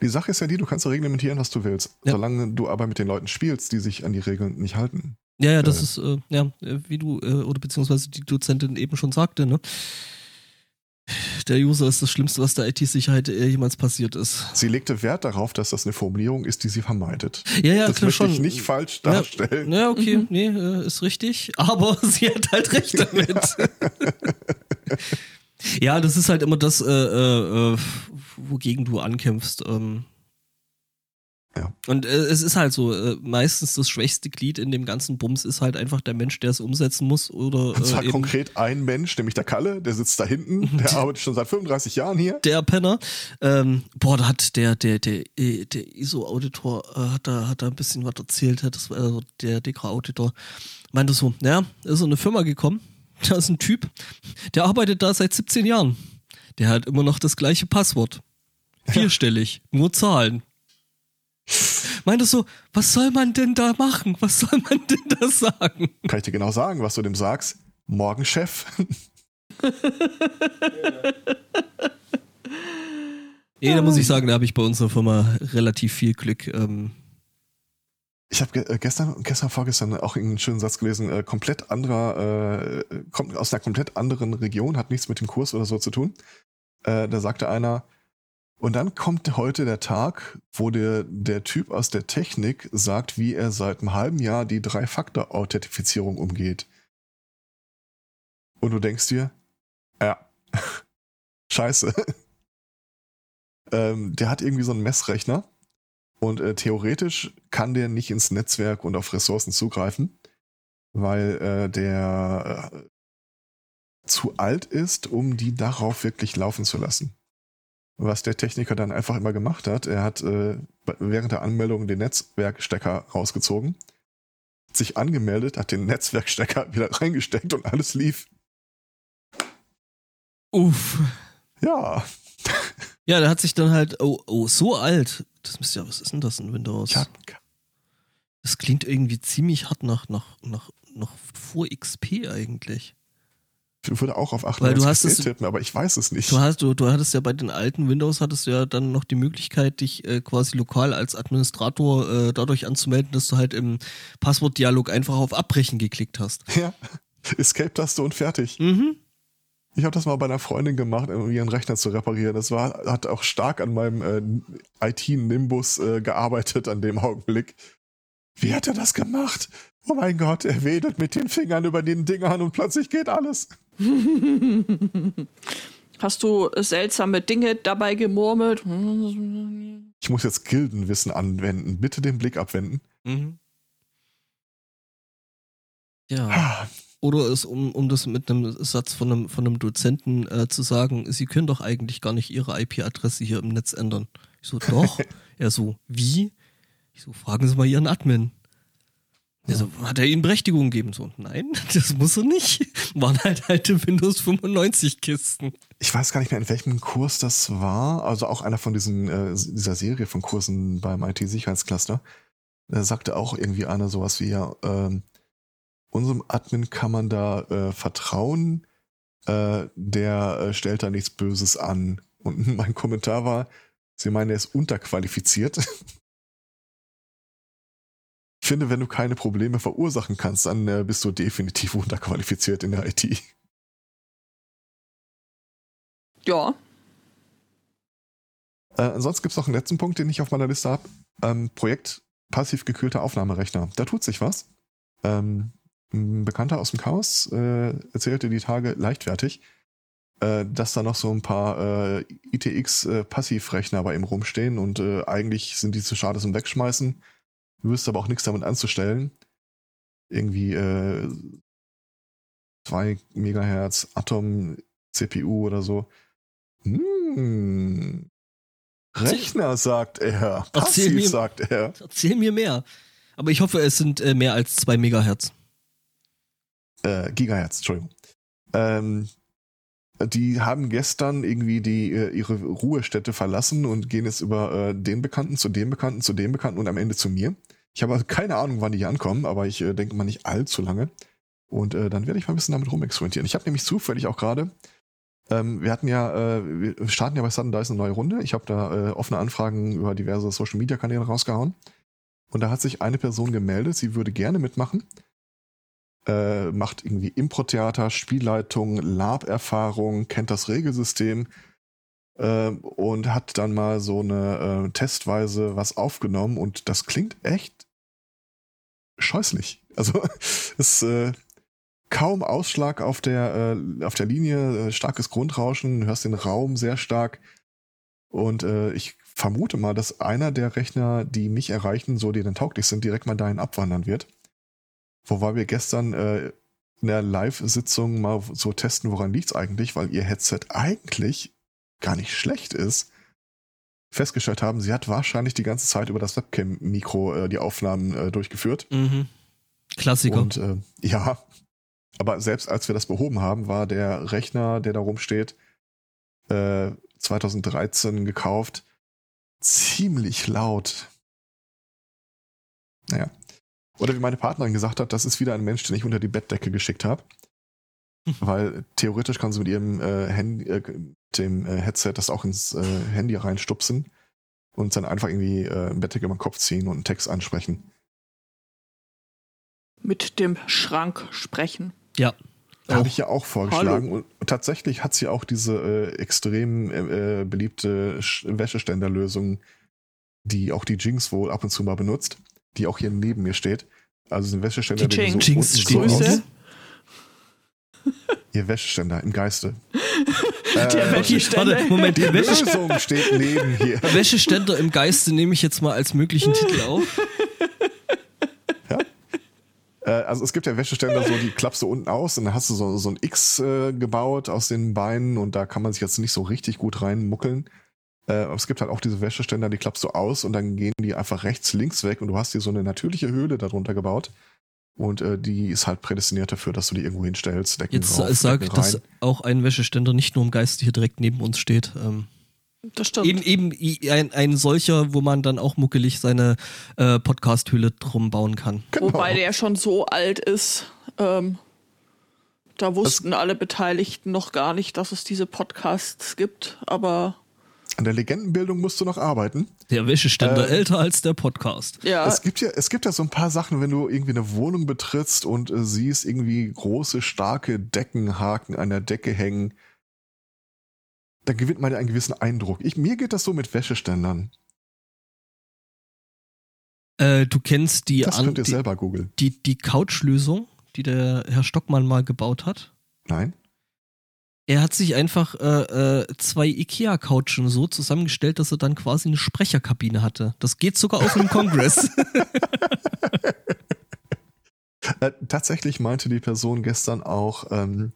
Die Sache ist ja die, du kannst reglementieren, was du willst, ja. solange du aber mit den Leuten spielst, die sich an die Regeln nicht halten. Ja, ja, das äh. ist, äh, ja, wie du, äh, oder beziehungsweise die Dozentin eben schon sagte, ne? Der User ist das Schlimmste, was der IT-Sicherheit äh, jemals passiert ist. Sie legte Wert darauf, dass das eine Formulierung ist, die sie vermeidet. Ja, ja, das klar möchte schon. ich nicht falsch darstellen. Ja, ja okay, mhm. nee, äh, ist richtig. Aber sie hat halt recht damit. ja, das ist halt immer das, äh, äh, äh wogegen du ankämpfst. Ähm, ja. Und äh, es ist halt so, äh, meistens das schwächste Glied in dem ganzen Bums ist halt einfach der Mensch, der es umsetzen muss. Oder, Und zwar äh, konkret ein Mensch, nämlich der Kalle, der sitzt da hinten, der arbeitet schon seit 35 Jahren hier. Der Penner. Ähm, boah, da hat der, der, der, äh, der ISO-Auditor äh, hat, da, hat da ein bisschen was erzählt, hat das also der Dekra-Auditor. Meinte so, naja, ist so eine Firma gekommen, da ist ein Typ, der arbeitet da seit 17 Jahren. Der hat immer noch das gleiche Passwort. Vierstellig, ja. nur Zahlen meinte so, was soll man denn da machen? Was soll man denn da sagen? Kann ich dir genau sagen, was du dem sagst? Morgen Chef. nee, da muss ich sagen, da habe ich bei unserer Firma relativ viel Glück. Ähm ich habe äh, gestern, gestern, vorgestern auch einen schönen Satz gelesen, äh, komplett anderer, äh, kommt aus einer komplett anderen Region, hat nichts mit dem Kurs oder so zu tun. Äh, da sagte einer, und dann kommt heute der Tag, wo der, der Typ aus der Technik sagt, wie er seit einem halben Jahr die Drei-Faktor-Authentifizierung umgeht. Und du denkst dir, ja, scheiße. ähm, der hat irgendwie so einen Messrechner und äh, theoretisch kann der nicht ins Netzwerk und auf Ressourcen zugreifen, weil äh, der äh, zu alt ist, um die darauf wirklich laufen zu lassen was der Techniker dann einfach immer gemacht hat. Er hat äh, während der Anmeldung den Netzwerkstecker rausgezogen, sich angemeldet, hat den Netzwerkstecker wieder reingesteckt und alles lief. Uff. Ja. Ja, der hat sich dann halt, oh, oh, so alt. Das müsste ja, was ist denn das in Windows? Ja. Das klingt irgendwie ziemlich hart nach, nach, nach, nach vor XP eigentlich. Ich würde auch auf Weil du 98 hast es- tippen, aber ich weiß es nicht. Du, hast, du, du hattest ja bei den alten Windows hattest du ja dann noch die Möglichkeit, dich äh, quasi lokal als Administrator äh, dadurch anzumelden, dass du halt im Passwortdialog einfach auf Abbrechen geklickt hast. Ja. Escape-Taste und fertig. Mhm. Ich habe das mal bei einer Freundin gemacht, um ihren Rechner zu reparieren. Das war, hat auch stark an meinem äh, IT-Nimbus äh, gearbeitet an dem Augenblick. Wie hat er das gemacht? Oh mein Gott, er wedelt mit den Fingern über den Dingern und plötzlich geht alles. Hast du seltsame Dinge dabei gemurmelt? Ich muss jetzt Gildenwissen anwenden. Bitte den Blick abwenden. Mhm. Ja. Oder es, um, um das mit einem Satz von einem, von einem Dozenten äh, zu sagen, Sie können doch eigentlich gar nicht Ihre IP-Adresse hier im Netz ändern. Ich so, doch. er so, wie? Ich so, fragen Sie mal Ihren Admin. Er so, hat er Ihnen Berechtigung gegeben? So, nein, das muss er nicht. Waren halt alte Windows 95 Kisten. Ich weiß gar nicht mehr, in welchem Kurs das war. Also auch einer von diesen, äh, dieser Serie von Kursen beim IT-Sicherheitscluster. Da sagte auch irgendwie einer sowas wie, ja, ähm, unserem Admin kann man da äh, vertrauen, äh, der äh, stellt da nichts Böses an. Und mein Kommentar war, sie meinen, er ist unterqualifiziert. Ich finde, wenn du keine Probleme verursachen kannst, dann äh, bist du definitiv unterqualifiziert in der IT. Ja, Äh, ansonsten gibt es noch einen letzten Punkt, den ich auf meiner Liste habe. Ähm, Projekt passiv gekühlter Aufnahmerechner. Da tut sich was. Ähm, ein Bekannter aus dem Chaos äh, erzählte die Tage leichtfertig, äh, dass da noch so ein paar äh, ITX-Passivrechner bei ihm rumstehen und äh, eigentlich sind die zu schade zum Wegschmeißen. Du wirst aber auch nichts damit anzustellen. Irgendwie äh, 2 Megahertz Atom CPU oder so. Hm. Rechner, sagt er. Erzähl Passiv, mir- sagt er. Erzähl mir mehr. Aber ich hoffe, es sind äh, mehr als 2 Megahertz. Äh, Gigahertz, Entschuldigung. Ähm, die haben gestern irgendwie die, äh, ihre Ruhestätte verlassen und gehen jetzt über äh, den Bekannten zu dem Bekannten zu dem Bekannten und am Ende zu mir. Ich habe also keine Ahnung, wann die hier ankommen, aber ich äh, denke mal nicht allzu lange. Und äh, dann werde ich mal ein bisschen damit rumexperimentieren. Ich habe nämlich zufällig auch gerade, ähm, wir hatten ja, äh, wir starten ja bei Sudden Dice eine neue Runde. Ich habe da äh, offene Anfragen über diverse Social Media Kanäle rausgehauen. Und da hat sich eine Person gemeldet, sie würde gerne mitmachen. Äh, macht irgendwie Impro-Theater, Spielleitung, Lab-Erfahrung, kennt das Regelsystem äh, und hat dann mal so eine äh, testweise was aufgenommen und das klingt echt scheußlich. Also es äh, kaum Ausschlag auf der, äh, auf der Linie, äh, starkes Grundrauschen, du hörst den Raum sehr stark. Und äh, ich vermute mal, dass einer der Rechner, die mich erreichen, so die dann tauglich sind, direkt mal dahin abwandern wird. Wobei wir gestern äh, in der Live-Sitzung mal so testen, woran liegt's eigentlich, weil ihr Headset eigentlich gar nicht schlecht ist. Festgestellt haben, sie hat wahrscheinlich die ganze Zeit über das Webcam-Mikro äh, die Aufnahmen äh, durchgeführt. Mhm. Klassiker. Und äh, ja, aber selbst als wir das behoben haben, war der Rechner, der da rumsteht, äh, 2013 gekauft, ziemlich laut. Naja. Oder wie meine Partnerin gesagt hat, das ist wieder ein Mensch, den ich unter die Bettdecke geschickt habe. Weil theoretisch kann sie mit ihrem äh, Handy, äh, dem äh, Headset das auch ins äh, Handy reinstupsen und dann einfach irgendwie äh, eine Bettdecke über den Kopf ziehen und einen Text ansprechen. mit dem Schrank sprechen. ja. Habe ich ja auch vorgeschlagen. Und tatsächlich hat sie auch diese äh, extrem äh, äh, beliebte Sch- Wäscheständerlösung, die auch die Jinx wohl ab und zu mal benutzt, die auch hier neben mir steht. Also ein Wäscheständer, Die Jinx. so Jinx unten steht Ihr Wäscheständer im Geiste. Der Äh, Wäscheständer. Warte, Moment. die Wäsche, Lösung steht neben hier. Wäscheständer im Geiste nehme ich jetzt mal als möglichen Titel auf. Äh, also es gibt ja Wäscheständer, so die klappst du unten aus und dann hast du so, so ein X äh, gebaut aus den Beinen und da kann man sich jetzt nicht so richtig gut reinmuckeln. Äh, aber es gibt halt auch diese Wäscheständer, die klappst du aus und dann gehen die einfach rechts, links weg und du hast dir so eine natürliche Höhle darunter gebaut. Und äh, die ist halt prädestiniert dafür, dass du die irgendwo hinstellst. Decken Jetzt drauf, sag, Decken dass rein. auch ein Wäscheständer nicht nur im Geiste hier direkt neben uns steht. Ähm, Das stimmt. eben eben ein, ein solcher, wo man dann auch muckelig seine äh, Podcast-Hülle drum bauen kann. Genau. Wobei der schon so alt ist, ähm, Da wussten alle Beteiligten noch gar nicht, dass es diese Podcasts gibt, aber An der Legendenbildung musst du noch arbeiten. Der Wäscheständer Äh, älter als der Podcast. ja, Es gibt ja, es gibt ja so ein paar Sachen, wenn du irgendwie eine Wohnung betrittst und äh, siehst irgendwie große, starke Deckenhaken an der Decke hängen. Dann gewinnt man ja einen gewissen Eindruck. Ich, mir geht das so mit Wäscheständern. Äh, du kennst die, Das an, könnt ihr die, selber googeln. die, die Couchlösung, die der Herr Stockmann mal gebaut hat. Nein? Er hat sich einfach äh, äh, zwei Ikea-Couchen so zusammengestellt, dass er dann quasi eine Sprecherkabine hatte. Das geht sogar auf einem Kongress. Äh, tatsächlich meinte die Person gestern auch, ähm,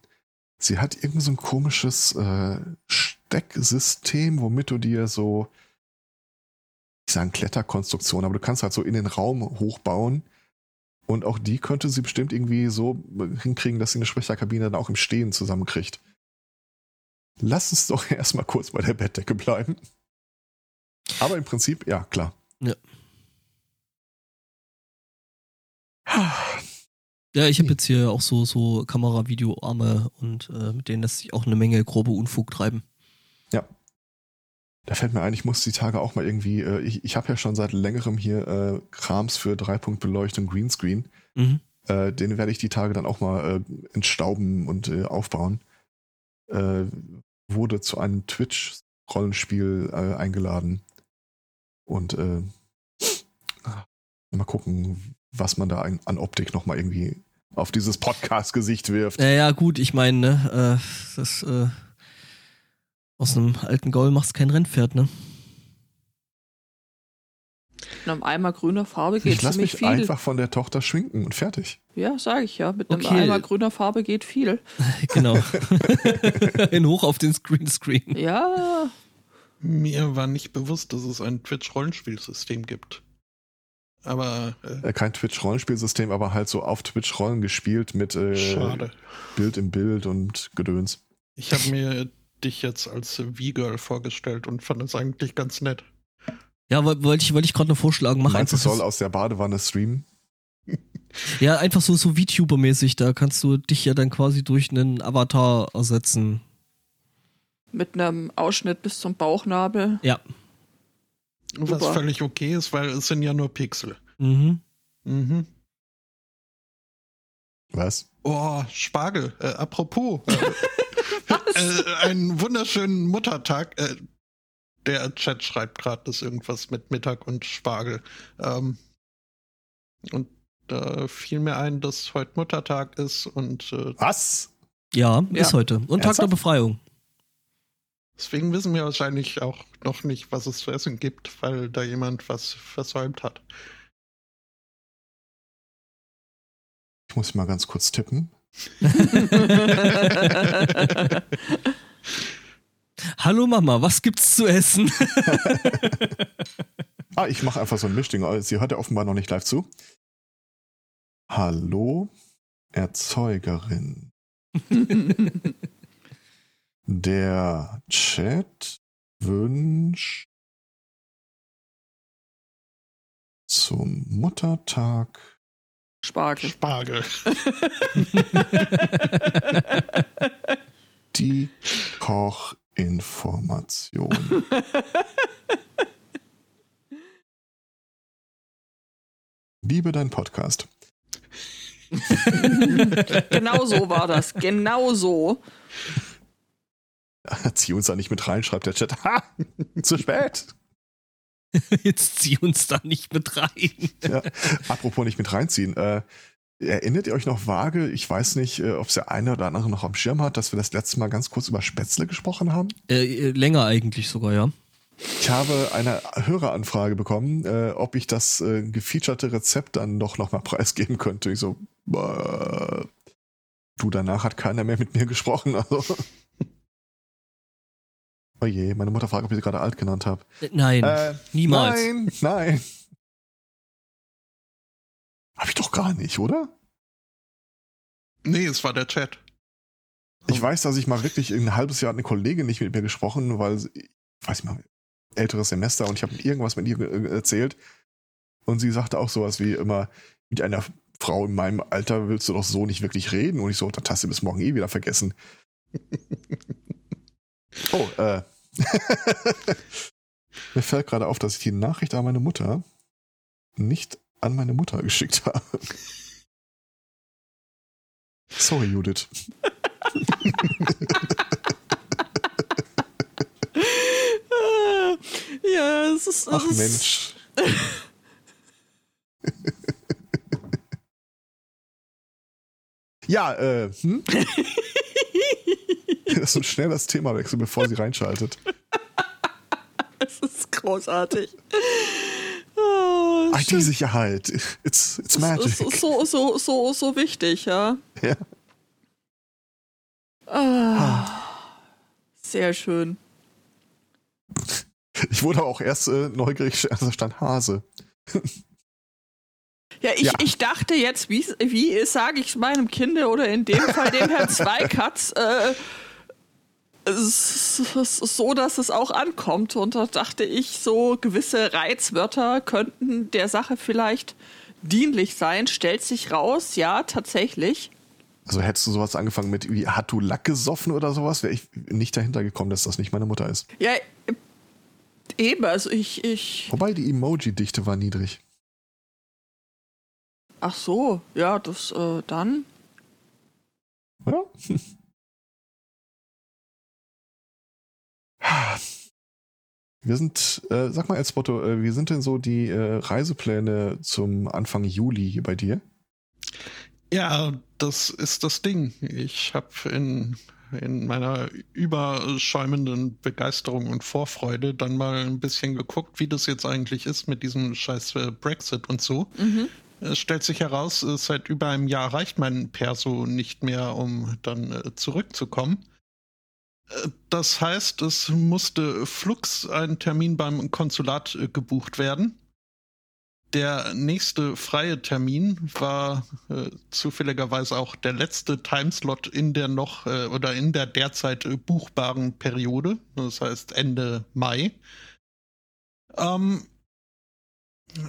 sie hat irgend so ein komisches äh, Stecksystem, womit du dir so, ich sage Kletterkonstruktion, aber du kannst halt so in den Raum hochbauen. Und auch die könnte sie bestimmt irgendwie so hinkriegen, dass sie eine Sprecherkabine dann auch im Stehen zusammenkriegt. Lass uns doch erstmal kurz bei der Bettdecke bleiben. Aber im Prinzip, ja, klar. Ja. Ja, ich habe jetzt hier auch so, so Kamera-Video-Arme und äh, mit denen lässt sich auch eine Menge grobe Unfug treiben. Da fällt mir ein, ich muss die Tage auch mal irgendwie, äh, ich, ich habe ja schon seit längerem hier äh, Krams für Dreipunktbeleuchtung Greenscreen. Mhm. Äh, den werde ich die Tage dann auch mal äh, entstauben und äh, aufbauen. Wurde zu einem Twitch-Rollenspiel äh, eingeladen. Und äh, mal gucken, was man da an, an Optik nochmal irgendwie auf dieses Podcast-Gesicht wirft. Naja, gut, ich meine, ne, äh, das, äh, aus einem alten Gaul macht's kein Rennpferd, ne? Mit einem Eimer grüner Farbe geht ich lasse ziemlich mich viel. einfach von der Tochter schminken und fertig. Ja, sage ich ja. Mit einem Okay. Eimer grüner Farbe geht viel. genau. In hoch auf den Screenscreen. Ja, Mir war nicht bewusst, dass es ein Twitch-Rollenspielsystem gibt. Aber äh, Äh, kein Twitch-Rollenspielsystem, aber halt so auf Twitch-Rollen gespielt mit äh, schade. Bild im Bild und Gedöns. Ich habe mir dich jetzt als V-Girl vorgestellt und fand es eigentlich ganz nett. Ja, woll- wollte ich, wollte ich gerade noch vorschlagen, mach Meinst du, einfach soll das, aus der Badewanne streamen? Ja, einfach so, so VTuber-mäßig, da kannst du dich ja dann quasi durch einen Avatar ersetzen. mit einem Ausschnitt bis zum Bauchnabel. Ja. Was Super. völlig okay ist, weil es sind ja nur Pixel. Mhm. Mhm. Was? Oh, Spargel. Äh, apropos. Äh, äh, einen wunderschönen Muttertag. Äh, der Chat schreibt gerade, dass irgendwas mit Mittag und Spargel. Ähm, und da fiel mir ein, dass heute Muttertag ist und äh, Was? Ja, Ja. ist heute. Und Tag der Ernsthaft? Befreiung. deswegen wissen wir wahrscheinlich auch noch nicht, was es zu essen gibt, weil da jemand was versäumt hat. Ich muss mal ganz kurz tippen. Hallo Mama, was gibt's zu essen? Ah, ich mache einfach so ein Mischding. Oh, Sie hört ja offenbar noch nicht live zu. Hallo, Erzeugerin. Der Chat wünscht zum Muttertag Spargel. Spargel. die Kochinformation. Liebe dein Podcast. genau so war das. Genau so. Zieh uns da nicht mit rein, schreibt der Chat. Ha! Zu spät. Jetzt zieh uns da nicht mit rein. Ja. Apropos nicht mit reinziehen. Äh, erinnert ihr euch noch vage, ich weiß nicht, äh, ob es der eine oder andere noch am Schirm hat, dass wir das letzte Mal ganz kurz über Spätzle gesprochen haben? Äh, länger eigentlich sogar, ja. Ich habe eine Höreranfrage bekommen, äh, ob ich das äh, gefeaturete Rezept dann doch nochmal preisgeben könnte. Ich so, äh, du, danach hat keiner mehr mit mir gesprochen. Also. Oh je, meine Mutter fragt, ob ich sie gerade alt genannt habe. Äh, Nein, Äh, niemals. Nein, nein. Hab ich doch gar nicht, oder? Nee, es war der Chat. Ich weiß, dass ich mal wirklich ein halbes Jahr eine Kollegin nicht mit mir gesprochen, weil ich weiß nicht mal, älteres Semester und ich habe irgendwas mit ihr äh, erzählt und sie sagte auch sowas wie immer mit einer Frau in meinem Alter willst du doch so nicht wirklich reden. Und ich so, das hast du bis morgen eh wieder vergessen. oh, äh. Mir fällt gerade auf, dass ich die Nachricht an meine Mutter nicht an meine Mutter geschickt habe. Sorry, Judith. ja, es ist. Ach es ist, Mensch. ja, äh, hm? Lass uns schnell das Thema wechseln, bevor sie reinschaltet. Es ist großartig. IT-Sicherheit. It's, it's magic. ist so, so, so, so wichtig, ja. Ja. Ah, sehr schön. Ich wurde auch erst äh, neugierig, also stand Hase. Ja, ich, Ja. ich dachte jetzt, wie, wie sage ich es meinem Kind oder in dem Fall dem Herrn Zweikatz, äh, so, dass es auch ankommt. Und da dachte ich, so gewisse Reizwörter könnten der Sache vielleicht dienlich sein. Stellt sich raus, ja, tatsächlich. Also hättest du sowas angefangen mit, wie, hat du Lack gesoffen oder sowas, wäre ich nicht dahinter gekommen, dass das nicht meine Mutter ist. Ja, eben, also ich, ich, Wobei die Emoji-Dichte war niedrig. ach so, ja, das, äh, dann. Ja. Wir sind, äh, sag mal als Motto, äh, wie sind denn so die äh, Reisepläne zum Anfang Juli bei dir? Ja, das ist das Ding. Ich habe in, in meiner überschäumenden Begeisterung und Vorfreude dann mal ein bisschen geguckt, wie das jetzt eigentlich ist mit diesem scheiß äh, Brexit und so. Mhm. Es stellt sich heraus, äh, seit über einem Jahr reicht mein Perso nicht mehr, um dann äh, zurückzukommen. Das heißt, es musste flux ein Termin beim Konsulat äh, gebucht werden. Der nächste freie Termin war äh, zufälligerweise auch der letzte Timeslot in der noch äh, oder in der derzeit äh, buchbaren Periode, das heißt Ende Mai. Ähm,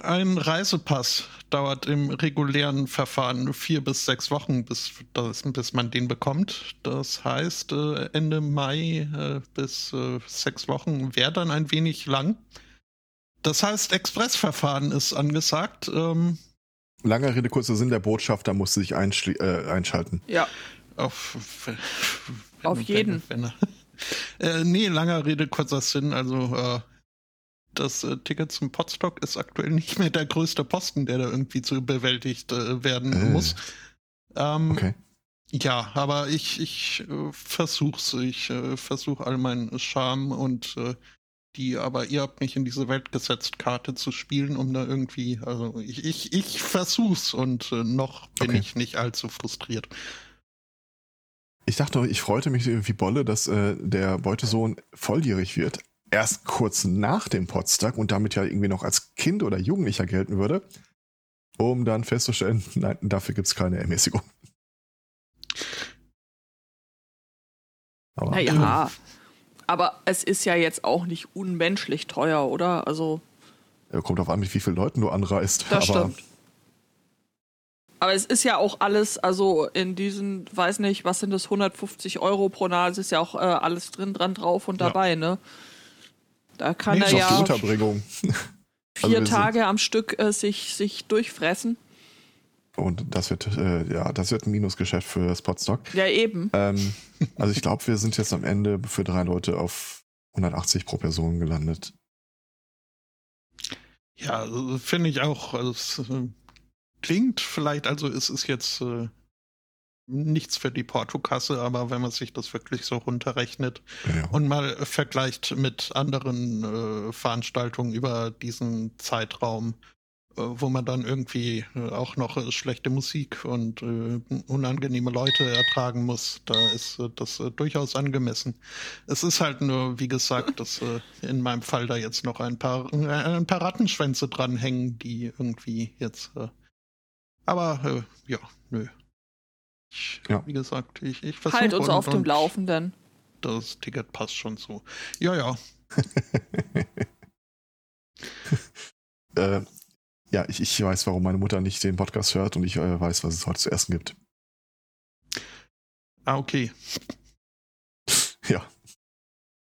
ein Reisepass dauert im regulären Verfahren vier bis sechs Wochen, bis, das, bis man den bekommt. Das heißt, äh, Ende Mai äh, bis äh, sechs Wochen wäre dann ein wenig lang. Das heißt, Expressverfahren ist angesagt. Ähm, Langer Rede, kurzer Sinn, der Botschafter musste sich äh, einschalten. Ja, auf, Auf jeden. Wenn, wenn, äh, nee, langer Rede, kurzer Sinn. Also, äh, das äh, Ticket zum Podstock ist aktuell nicht mehr der größte Posten, der da irgendwie zu bewältigt äh, werden Äh. muss. Ähm, Okay. Ja, aber ich, ich äh, versuch's. Ich äh, versuche all meinen Charme und äh, die, aber ihr habt mich in diese Welt gesetzt, Karte zu spielen, um da irgendwie, also ich, ich, ich versuch's und äh, noch bin Okay. ich nicht allzu frustriert. Ich dachte, ich freute mich wie Bolle, dass der Beutesohn volljährig wird. Erst kurz nach dem Potsdam und damit ja irgendwie noch als Kind oder Jugendlicher gelten würde, um dann festzustellen, nein, dafür gibt es keine Ermäßigung. Aber naja. Aber es ist ja jetzt auch nicht unmenschlich teuer, oder? Also, kommt auf an, mit wie vielen Leuten du anreist. das Aber stimmt. Aber es ist ja auch alles, also in diesen, weiß nicht, was sind das, 150 Euro pro Nase, ist ja auch äh, alles drin, dran, drauf und Ja. dabei, ne? Da kann Nee, er ja vier also Tage am Stück äh, sich, sich durchfressen. Und das wird, äh, ja, das wird ein Minusgeschäft für das Podstock. Ja, eben. Ähm, also ich glaube, wir sind jetzt am Ende für drei Leute auf 180 pro Person gelandet. Ja, finde ich auch. Also, es äh, klingt vielleicht, also es ist jetzt äh, nichts für die Portokasse, aber wenn man sich das wirklich so runterrechnet Ja. und mal vergleicht mit anderen äh, Veranstaltungen über diesen Zeitraum, äh, wo man dann irgendwie äh, auch noch äh, schlechte Musik und äh, unangenehme Leute ertragen muss, da ist das durchaus angemessen. Es ist halt nur, wie gesagt, dass in meinem Fall da jetzt noch ein paar, äh, ein paar Rattenschwänze dranhängen, die irgendwie jetzt. Aber ja, nö. Ich, Ja. Wie gesagt, ich, ich versuche. Halt uns auf dem Laufenden. Das Ticket passt schon so. Ja, ja. äh, Ja, ich, ich weiß, warum meine Mutter nicht den Podcast hört und ich äh, weiß, was es heute zu essen gibt. Ah, okay. Ja.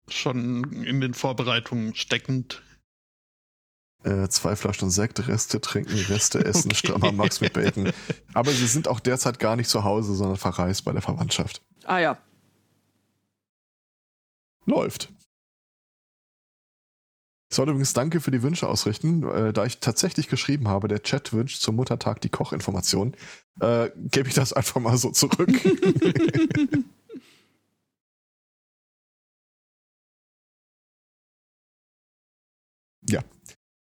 Schon in den Vorbereitungen steckend. Äh, zwei Flaschen Sekt, Reste trinken, Reste essen, Okay. strammer Max mit Bacon. Aber sie sind auch derzeit gar nicht zu Hause, sondern verreist bei der Verwandtschaft. Ah ja. Läuft. Ich sollte übrigens Danke für die Wünsche ausrichten. Äh, da ich tatsächlich geschrieben habe, der Chat wünscht zum Muttertag die Kochinformation, äh, gebe ich das einfach mal so zurück.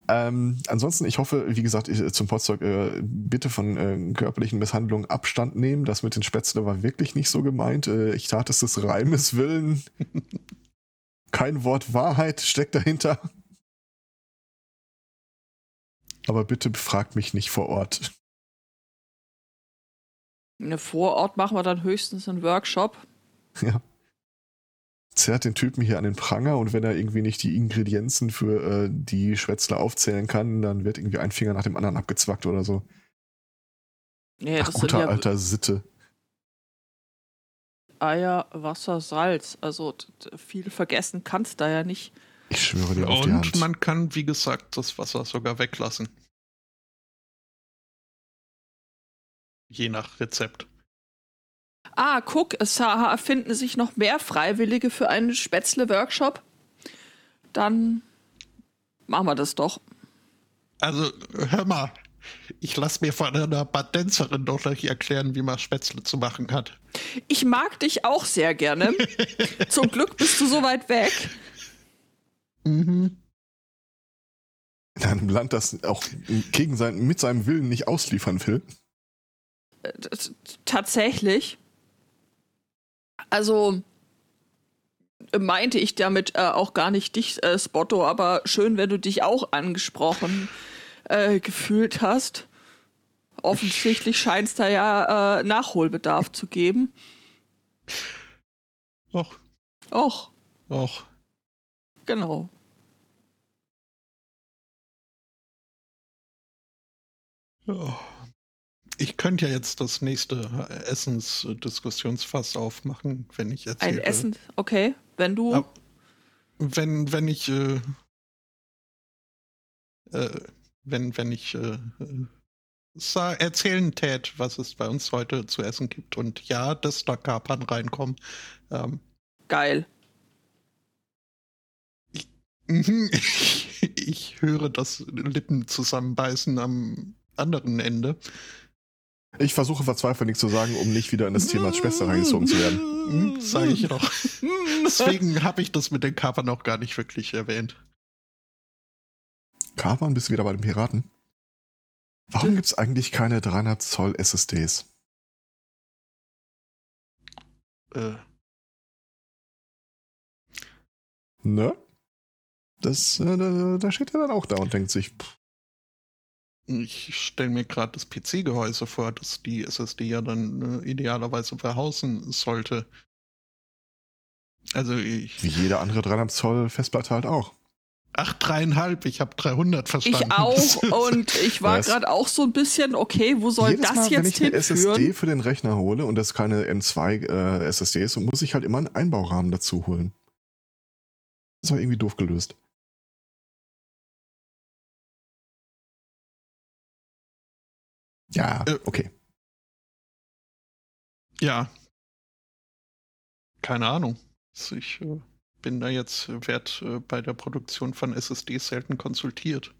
Ähm, ansonsten, ich hoffe, wie gesagt, ich, zum Potsdok, äh, bitte von äh, körperlichen Misshandlungen Abstand nehmen. Das mit den Spätzle war wirklich nicht so gemeint. Äh, ich tat es des Reimes willen. Kein Wort Wahrheit steckt dahinter. Aber bitte befragt mich nicht vor Ort. Ne, Vor Ort machen wir dann höchstens einen Workshop. Ja. Zerrt den Typen hier an den Pranger und wenn er irgendwie nicht die Ingredienzen für äh, die Schwätzle aufzählen kann, dann wird irgendwie ein Finger nach dem anderen abgezwackt oder so. Nee, Ach, guter ja alter Sitte. Eier, Wasser, Salz. Also viel vergessen kannst da ja nicht. Ich schwöre dir auf die Und Hand. man kann, wie gesagt, das Wasser sogar weglassen. Je nach Rezept. Ah, guck, es finden sich noch mehr Freiwillige für einen Spätzle-Workshop. Dann machen wir das doch. Also, hör mal, ich lass mir von einer Badänzerin doch gleich erklären, wie man Spätzle zu machen hat. Ich mag dich auch sehr gerne. Zum Glück bist du so weit weg. Mhm. In einem Land, das auch gegen sein, mit seinem Willen nicht ausliefern will. Äh, t- Tatsächlich. Also meinte ich damit äh, auch gar nicht dich, äh, Spotto, aber schön, wenn du dich auch angesprochen äh, gefühlt hast. Offensichtlich scheint es da ja äh, Nachholbedarf zu geben. Och, Och, och. genau. Ja. Ich könnte ja jetzt das nächste Essensdiskussionsfass aufmachen, wenn ich erzähle. Ein Essen, okay, wenn du. Ja. Wenn, wenn ich, äh, äh, wenn, wenn ich äh, äh, erzählen tät, was es bei uns heute zu essen gibt und ja, dass da Kapern reinkommen. Ähm, Geil. mhm. ich höre das Lippen zusammenbeißen am anderen Ende. Ich versuche verzweifelt nichts zu sagen, um nicht wieder in das Thema Schwester reingezogen zu werden. Hm, Sage ich noch. Deswegen habe ich das mit den Kapern noch gar nicht wirklich erwähnt. Kapern, bist du wieder bei den Piraten? Warum gibt es eigentlich keine 300 Zoll SSDs? Äh, Ne? Das, äh, da, da steht er dann auch da und denkt sich, pff, Ich stelle mir gerade das PC-Gehäuse vor, das die SSD ja dann äh, idealerweise verhausen sollte. Also ich. wie jede andere 300 Zoll Festplatte halt auch. Ach, dreieinhalb, ich habe 300 verstanden. Ich auch und ich war gerade auch so ein bisschen, okay, wo soll Jedes das Mal, wenn jetzt ich eine SSD hinführen? für den Rechner hole und das keine M2 äh, SSD ist, muss ich halt immer einen Einbaurahmen dazu holen. Das war irgendwie doof gelöst. Ja, Äh, okay. Ja. Keine Ahnung. Ich äh, bin da jetzt, äh, werd äh, bei der Produktion von SSDs selten konsultiert.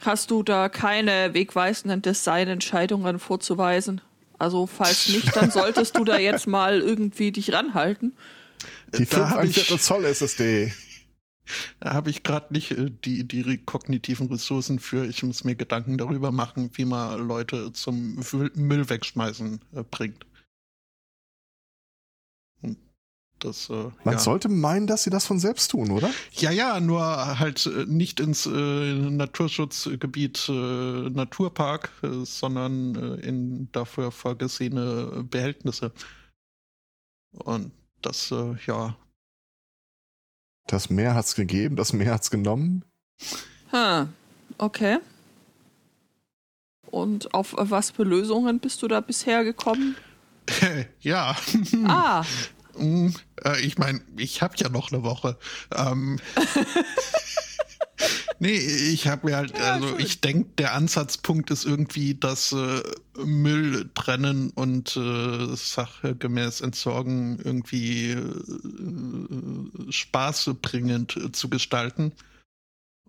Hast du da keine wegweisenden Designentscheidungen vorzuweisen? Also falls nicht, dann solltest du da jetzt mal irgendwie dich ranhalten. Die da habe 5 ich, Zoll SSD. Da hab ich gerade nicht äh, die, die kognitiven Ressourcen für. Ich muss mir Gedanken darüber machen, wie man Leute zum Müll, wegschmeißen äh, bringt. Das, äh, Man ja. sollte meinen, dass sie das von selbst tun, oder? Ja, ja, nur halt äh, nicht ins äh, Naturschutzgebiet äh, Naturpark, sondern in dafür vorgesehene Behältnisse. Und das, äh, ja, Das Meer hat's gegeben, das Meer hat's genommen. Hm, okay. Und auf was für Lösungen bist du da bisher gekommen? ja. Ah, Mm, äh, ich meine, ich habe ja noch eine Woche. Ähm, nee, ich habe mir halt, Ja, also schön. ich denke, der Ansatzpunkt ist irgendwie das äh, Müll trennen und äh, sachgemäß entsorgen irgendwie äh, spaßbringend äh, zu gestalten.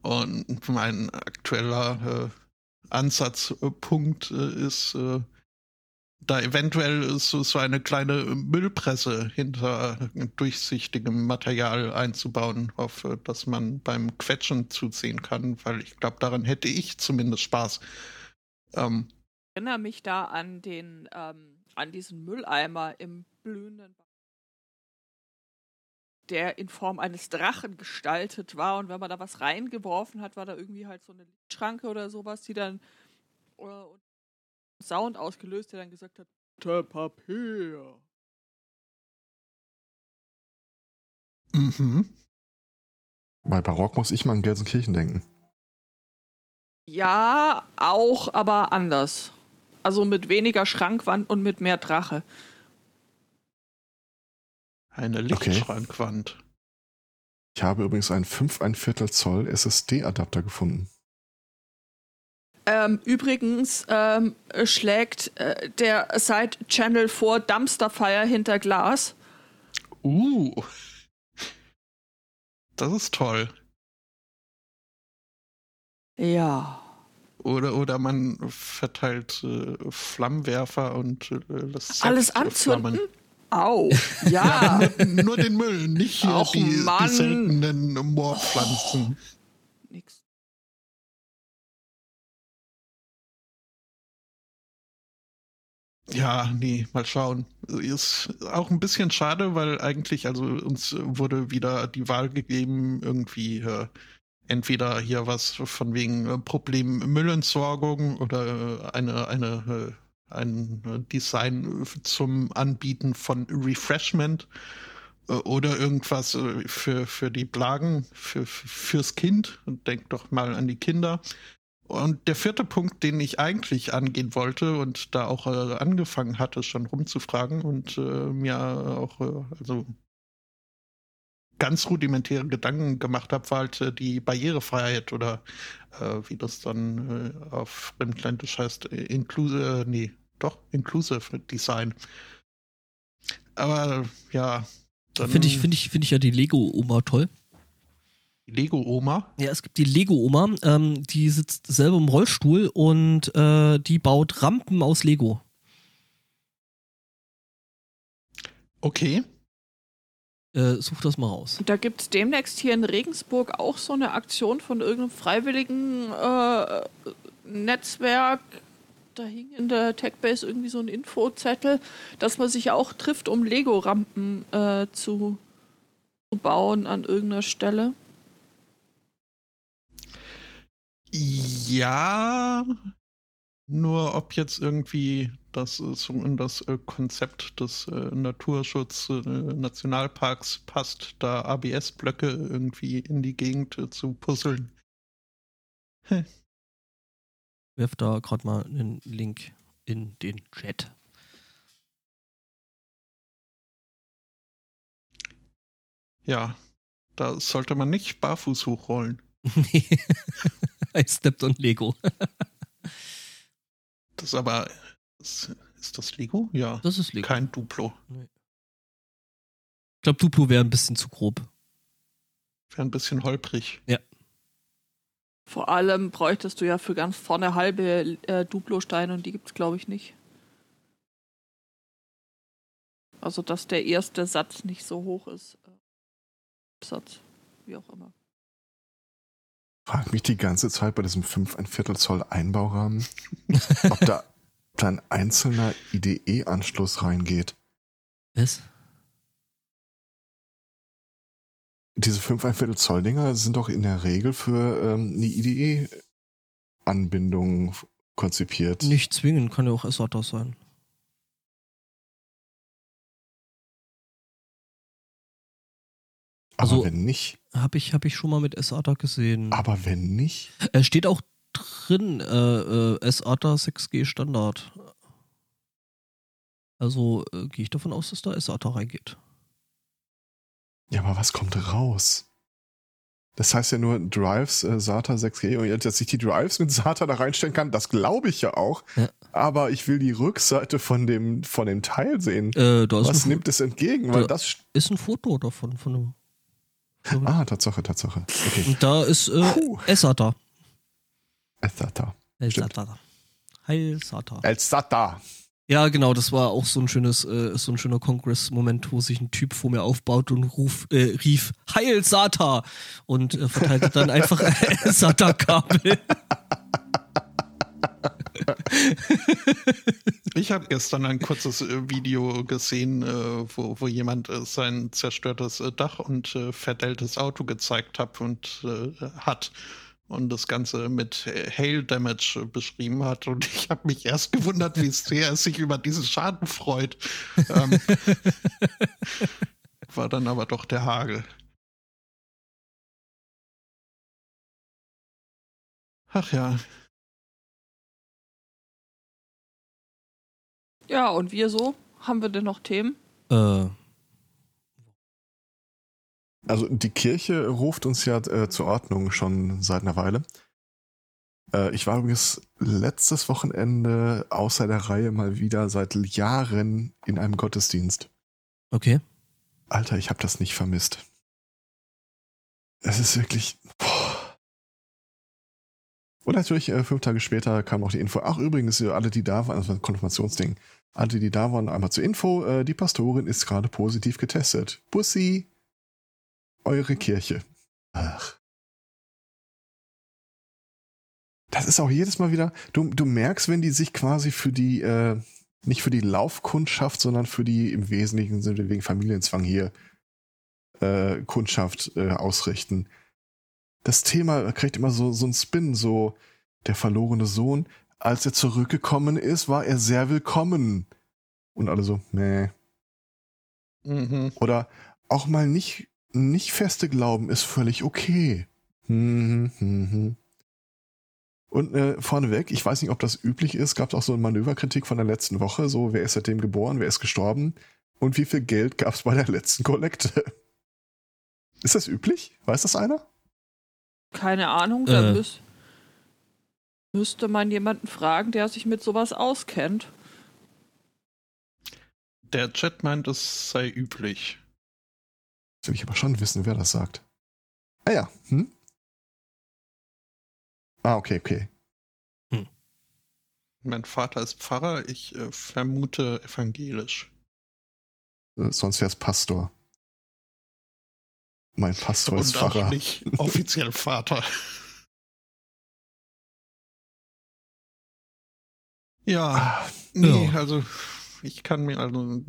Und mein aktueller äh, Ansatzpunkt äh, ist äh, da eventuell so, so eine kleine Müllpresse hinter durchsichtigem Material einzubauen, auf äh, das man beim Quetschen zusehen kann, weil ich glaube, daran hätte ich zumindest Spaß. Ähm, erinnere mich da an den, ähm, an diesen Mülleimer im blühenden der in Form eines Drachen gestaltet war und wenn man da was reingeworfen hat, war da irgendwie halt so eine Lichtschranke oder sowas, die dann äh, und Sound ausgelöst, der dann gesagt hat, "Unter Papier. mhm. Bei Barock muss ich mal an Gelsenkirchen denken. Ja, auch, aber anders. Also mit weniger Schrankwand und mit mehr Drache. Eine Okay. Lichtschrankwand. Ich habe übrigens einen 5 ein Viertel Zoll SSD-Adapter gefunden. Ähm, übrigens ähm, schlägt äh, der Side-Channel vor Dumpster Fire hinter Glas. Uh. Das ist toll. Ja. Oder, oder man verteilt äh, Flammenwerfer und äh, lässt Alles anzünden? Flammen. Au. Ja. nur, den Müll, nicht Och, die, die seltenen Moorpflanzen. Nix. Ja, nee, mal schauen. Ist auch ein bisschen schade, weil eigentlich, also uns wurde wieder die Wahl gegeben, irgendwie äh, entweder hier was von wegen äh, Problem Müllentsorgung oder äh, eine, eine, äh, ein äh, Design zum Anbieten von Refreshment oder irgendwas für, für die Plagen, für, fürs Kind. Denk doch mal an die Kinder. Und der vierte Punkt, den ich eigentlich angehen wollte und da auch äh, angefangen hatte, schon rumzufragen und äh, mir auch äh, also ganz rudimentäre Gedanken gemacht habe, war halt äh, die Barrierefreiheit oder äh, wie das dann äh, auf Fremdländisch heißt, inclusive, nee, doch, inclusive Design. Aber ja. Finde ich, finde ich, finde ich ja die Lego-Oma toll. Lego-Oma. Ja, es gibt die Lego-Oma, ähm, die sitzt selber im Rollstuhl und äh, die baut Rampen aus Lego. Okay. Äh, such das mal raus. Da gibt es demnächst hier in Regensburg auch so eine Aktion von irgendeinem freiwilligen äh, Netzwerk. Da hing in der Techbase irgendwie so ein Infozettel, dass man sich auch trifft, um Lego-Rampen äh, zu, zu bauen an irgendeiner Stelle. Ja, nur ob jetzt irgendwie das äh, so in das äh, Konzept des äh, Naturschutz äh, Nationalparks passt, da ABS-Blöcke irgendwie in die Gegend zu puzzeln. Werf da gerade mal einen Link in den Chat. Ja, da sollte man nicht barfuß hochrollen. Nee. I stepped on Lego. Das aber ist, ist das Lego? Ja, Das ist Lego. kein Duplo. Ich glaube, Duplo wäre ein bisschen zu grob. Wäre ein bisschen holprig. Vor allem bräuchtest du ja für ganz vorne halbe äh, Duplo-Steine und die gibt es, glaube ich, nicht. Also, dass der erste Satz nicht so hoch ist. Äh, Satz, wie auch immer. Frag mich die ganze Zeit bei diesem 5 ein Viertel Zoll Einbaurahmen, ob da, da ein einzelner IDE-Anschluss reingeht. Was? Diese 5 ein Viertel Zoll Dinger sind doch in der Regel für ähm, eine IDE-Anbindung konzipiert. Nicht zwingend, kann ja auch SATA sein. Aber also- wenn nicht, Habe ich, hab ich schon mal mit SATA gesehen. aber wenn nicht, Äh, steht auch drin, äh, äh, SATA 6G Standard. Also äh, gehe ich davon aus, dass da SATA reingeht. Ja, aber was kommt raus? Das heißt ja nur Drives äh, SATA 6G und jetzt, dass ich die Drives mit SATA da reinstellen kann, das glaube ich ja auch. Ja. Aber ich will die Rückseite von dem, von dem Teil sehen. Äh, Was nimmt es entgegen? Weil Da- das. ist ein Foto davon. Von einem, Ah, Tatsache, Tatsache. Okay. Und da ist äh, Puh. SATA. SATA. SATA. Heil SATA. El SATA. Ja, genau, das war auch so ein schönes, äh, so ein schöner Kongress-Moment, wo sich ein Typ vor mir aufbaut und ruf, äh, rief Heil Sata und äh, verteilte dann einfach SATA-Kabel. Ich habe gestern ein kurzes äh, Video gesehen, äh, wo, wo jemand äh, sein zerstörtes Dach und verdelltes Auto gezeigt hat und hat und das Ganze mit Hail Damage beschrieben hat. Und ich habe mich erst gewundert, wie sehr er sich über diesen Schaden freut. Ähm, war dann aber doch der Hagel. Ach ja, Ja, und wir so? Haben wir denn noch Themen? äh, Also die Kirche ruft uns ja äh, zur Ordnung schon seit einer Weile. Äh, ich war übrigens letztes Wochenende außer der Reihe mal wieder seit Jahren in einem Gottesdienst. okay. Alter, ich habe das nicht vermisst. Es ist wirklich. Boah. Und natürlich, äh, fünf Tage später kam auch die Info. Ach, übrigens, alle, die da waren, also ein Konfirmationsding, alle, die da waren, einmal zur Info, äh, die Pastorin ist gerade positiv getestet. Bussi, eure Kirche. Ach. Das ist auch jedes Mal wieder, du, du merkst, wenn die sich quasi für die, äh, nicht für die Laufkundschaft, sondern für die im Wesentlichen sind wir wegen Familienzwang hier äh, Kundschaft äh, ausrichten. Das Thema kriegt immer so, so einen Spin, so der verlorene Sohn. Als er zurückgekommen ist, war er sehr willkommen. Und alle so, nee. mhm. Oder auch mal nicht, nicht feste Glauben ist völlig okay. Mhm, mhm. Und äh, vorneweg, ich weiß nicht, ob das üblich ist, gab es auch so eine Manöverkritik von der letzten Woche, so wer ist seitdem geboren, wer ist gestorben und wie viel Geld gab es bei der letzten Kollekte. Ist das üblich? Weiß das einer? Keine Ahnung, da Äh. müsste man jemanden fragen, der sich mit sowas auskennt. Der Chat meint, es sei üblich. Jetzt will ich aber schon wissen, wer das sagt. Ah ja, hm? Ah, okay, okay. Mein Vater ist Pfarrer, ich äh, vermute evangelisch. Äh, Sonst wäre es Pastor. Mein Pastor ist Und auch Pfarrer. nicht offiziell Vater. Ja, Ah, nee, Ja. also ich kann mir also,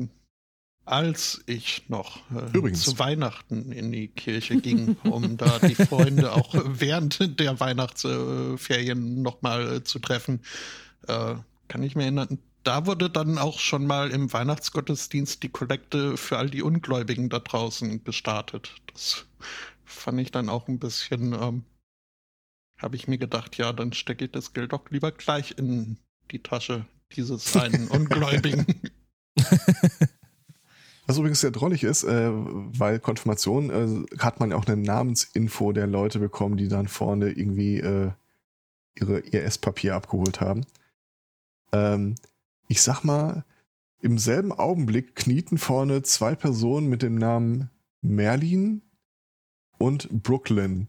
als ich noch äh, Übrigens. zu Weihnachten in die Kirche ging, um da die Freunde auch während der Weihnachtsferien nochmal äh, zu treffen, äh, kann ich mir erinnern, da wurde dann auch schon mal im Weihnachtsgottesdienst die Kollekte für all die Ungläubigen da draußen gestartet. Das fand ich dann auch ein bisschen, ähm, habe ich mir gedacht, ja, dann stecke ich das Geld doch lieber gleich in die Tasche dieses einen Ungläubigen. Was übrigens sehr drollig ist, äh, weil Konfirmation äh, hat man ja auch eine Namensinfo der Leute bekommen, die dann vorne irgendwie äh, ihre, ihr Esspapier abgeholt haben. Ähm, ich sag mal, im selben Augenblick knieten vorne zwei Personen mit dem Namen Merlin und Brooklyn.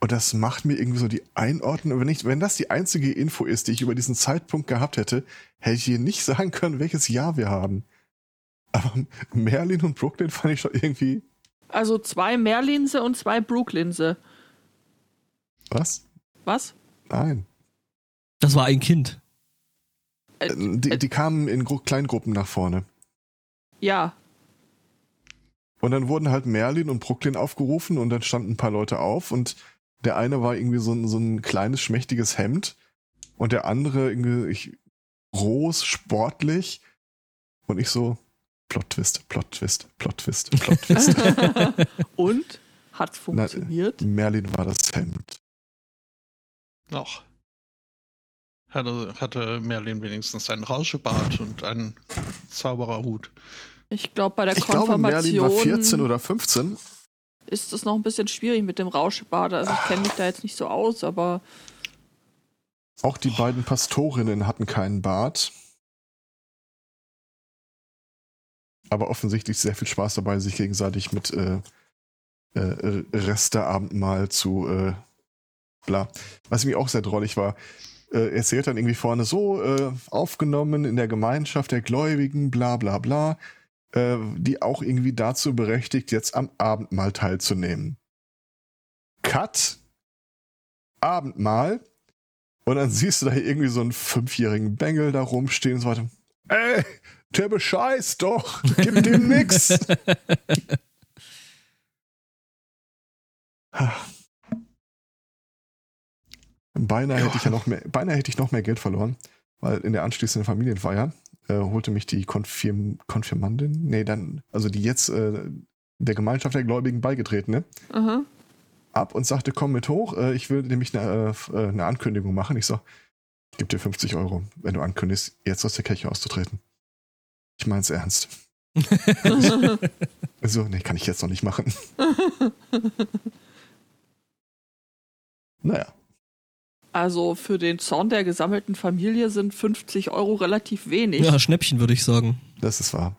Und das macht mir irgendwie so die Einordnung. Wenn, ich, wenn das die einzige Info ist, die ich über diesen Zeitpunkt gehabt hätte, hätte ich hier nicht sagen können, welches Jahr wir haben. Aber Merlin und Brooklyn fand ich schon irgendwie. Also zwei Merlinse und zwei Brooklinse. Was? Was? Nein. Das war ein Kind. Äh, Äh, Die, die kamen in Gru Kleingruppen nach vorne. ja, Und dann wurden halt Merlin und Brooklyn aufgerufen und dann standen ein paar Leute auf und der eine war irgendwie so ein, so ein kleines, schmächtiges Hemd und der andere irgendwie ich, groß, sportlich und ich so Plot-Twist, Plot-Twist, Plot-Twist, Plot-Twist. und? Hat funktioniert? Merlin war das Hemd. Noch. Hatte, hatte Merlin wenigstens einen Rauschebart und einen Zaubererhut. Ich glaube, bei der Ich glaube, Merlin war 14 Konfirmation oder 15. ist es noch ein bisschen schwierig mit dem Rauschebart. Also ich kenne mich da jetzt nicht so aus, aber Auch die beiden Pastorinnen hatten keinen Bart. Aber offensichtlich sehr viel Spaß dabei, sich gegenseitig mit äh, äh, Resteabendmahl zu äh, bla. Was mir auch sehr drollig war, äh, erzählt dann irgendwie vorne so, äh, aufgenommen in der Gemeinschaft der Gläubigen, bla bla bla, äh, die auch irgendwie dazu berechtigt, jetzt am Abendmahl teilzunehmen. Cut. Abendmahl. Und dann siehst du da irgendwie so einen fünfjährigen Bengel da rumstehen und so weiter. Ey, der bescheißt doch. Gib dem nix. Beinahe hätte ich ja noch mehr, beinahe hätte ich noch mehr Geld verloren, weil in der anschließenden Familienfeier äh, holte mich die Konfirm Konfirmandin, nee, dann, also die jetzt äh, der Gemeinschaft der Gläubigen beigetretene, aha. ab und sagte, komm mit hoch, äh, ich will nämlich eine, äh, äh, eine Ankündigung machen. Ich so, ich gebe dir 50 Euro, wenn du ankündigst, jetzt aus der Kirche auszutreten. Ich mein's ernst. Also, nee, kann ich jetzt noch nicht machen. Naja, also für den Zorn der gesammelten Familie sind 50 Euro relativ wenig. Ja, Schnäppchen würde ich sagen. das ist wahr.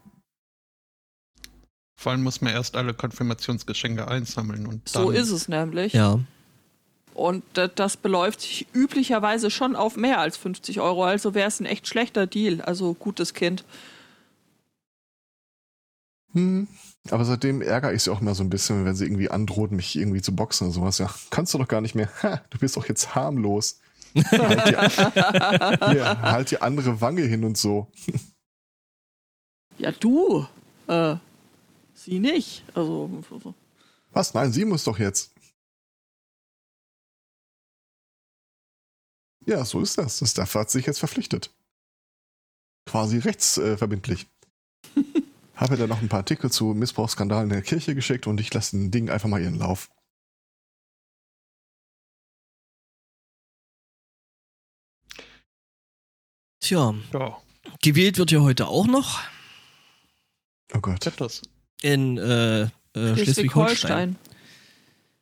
Vor allem muss man erst alle Konfirmationsgeschenke einsammeln und so ist es nämlich. Ja. Und das beläuft sich üblicherweise schon auf mehr als 50 Euro. Also wäre es ein echt schlechter Deal. Also gutes Kind. Hm. Aber seitdem ärgere ich sie auch immer so ein bisschen, wenn sie irgendwie androht, mich irgendwie zu boxen oder sowas. Ja, kannst du doch gar nicht mehr. Ha, du bist doch jetzt harmlos. halt, die, hier, halt die andere Wange hin und so. Ja, du. Äh, sie nicht. Also. Was? Nein, sie muss doch jetzt. Ja, so ist das. Das Staff hat sich jetzt verpflichtet. Quasi rechtsverbindlich. Habe da noch ein paar Artikel zu Missbrauchsskandalen in der Kirche geschickt und ich lasse ein Ding einfach mal ihren Lauf. Tja, ja, gewählt wird ja heute auch noch Oh Gott. das. in äh, äh, Schleswig-Holstein. Schleswig-Holstein.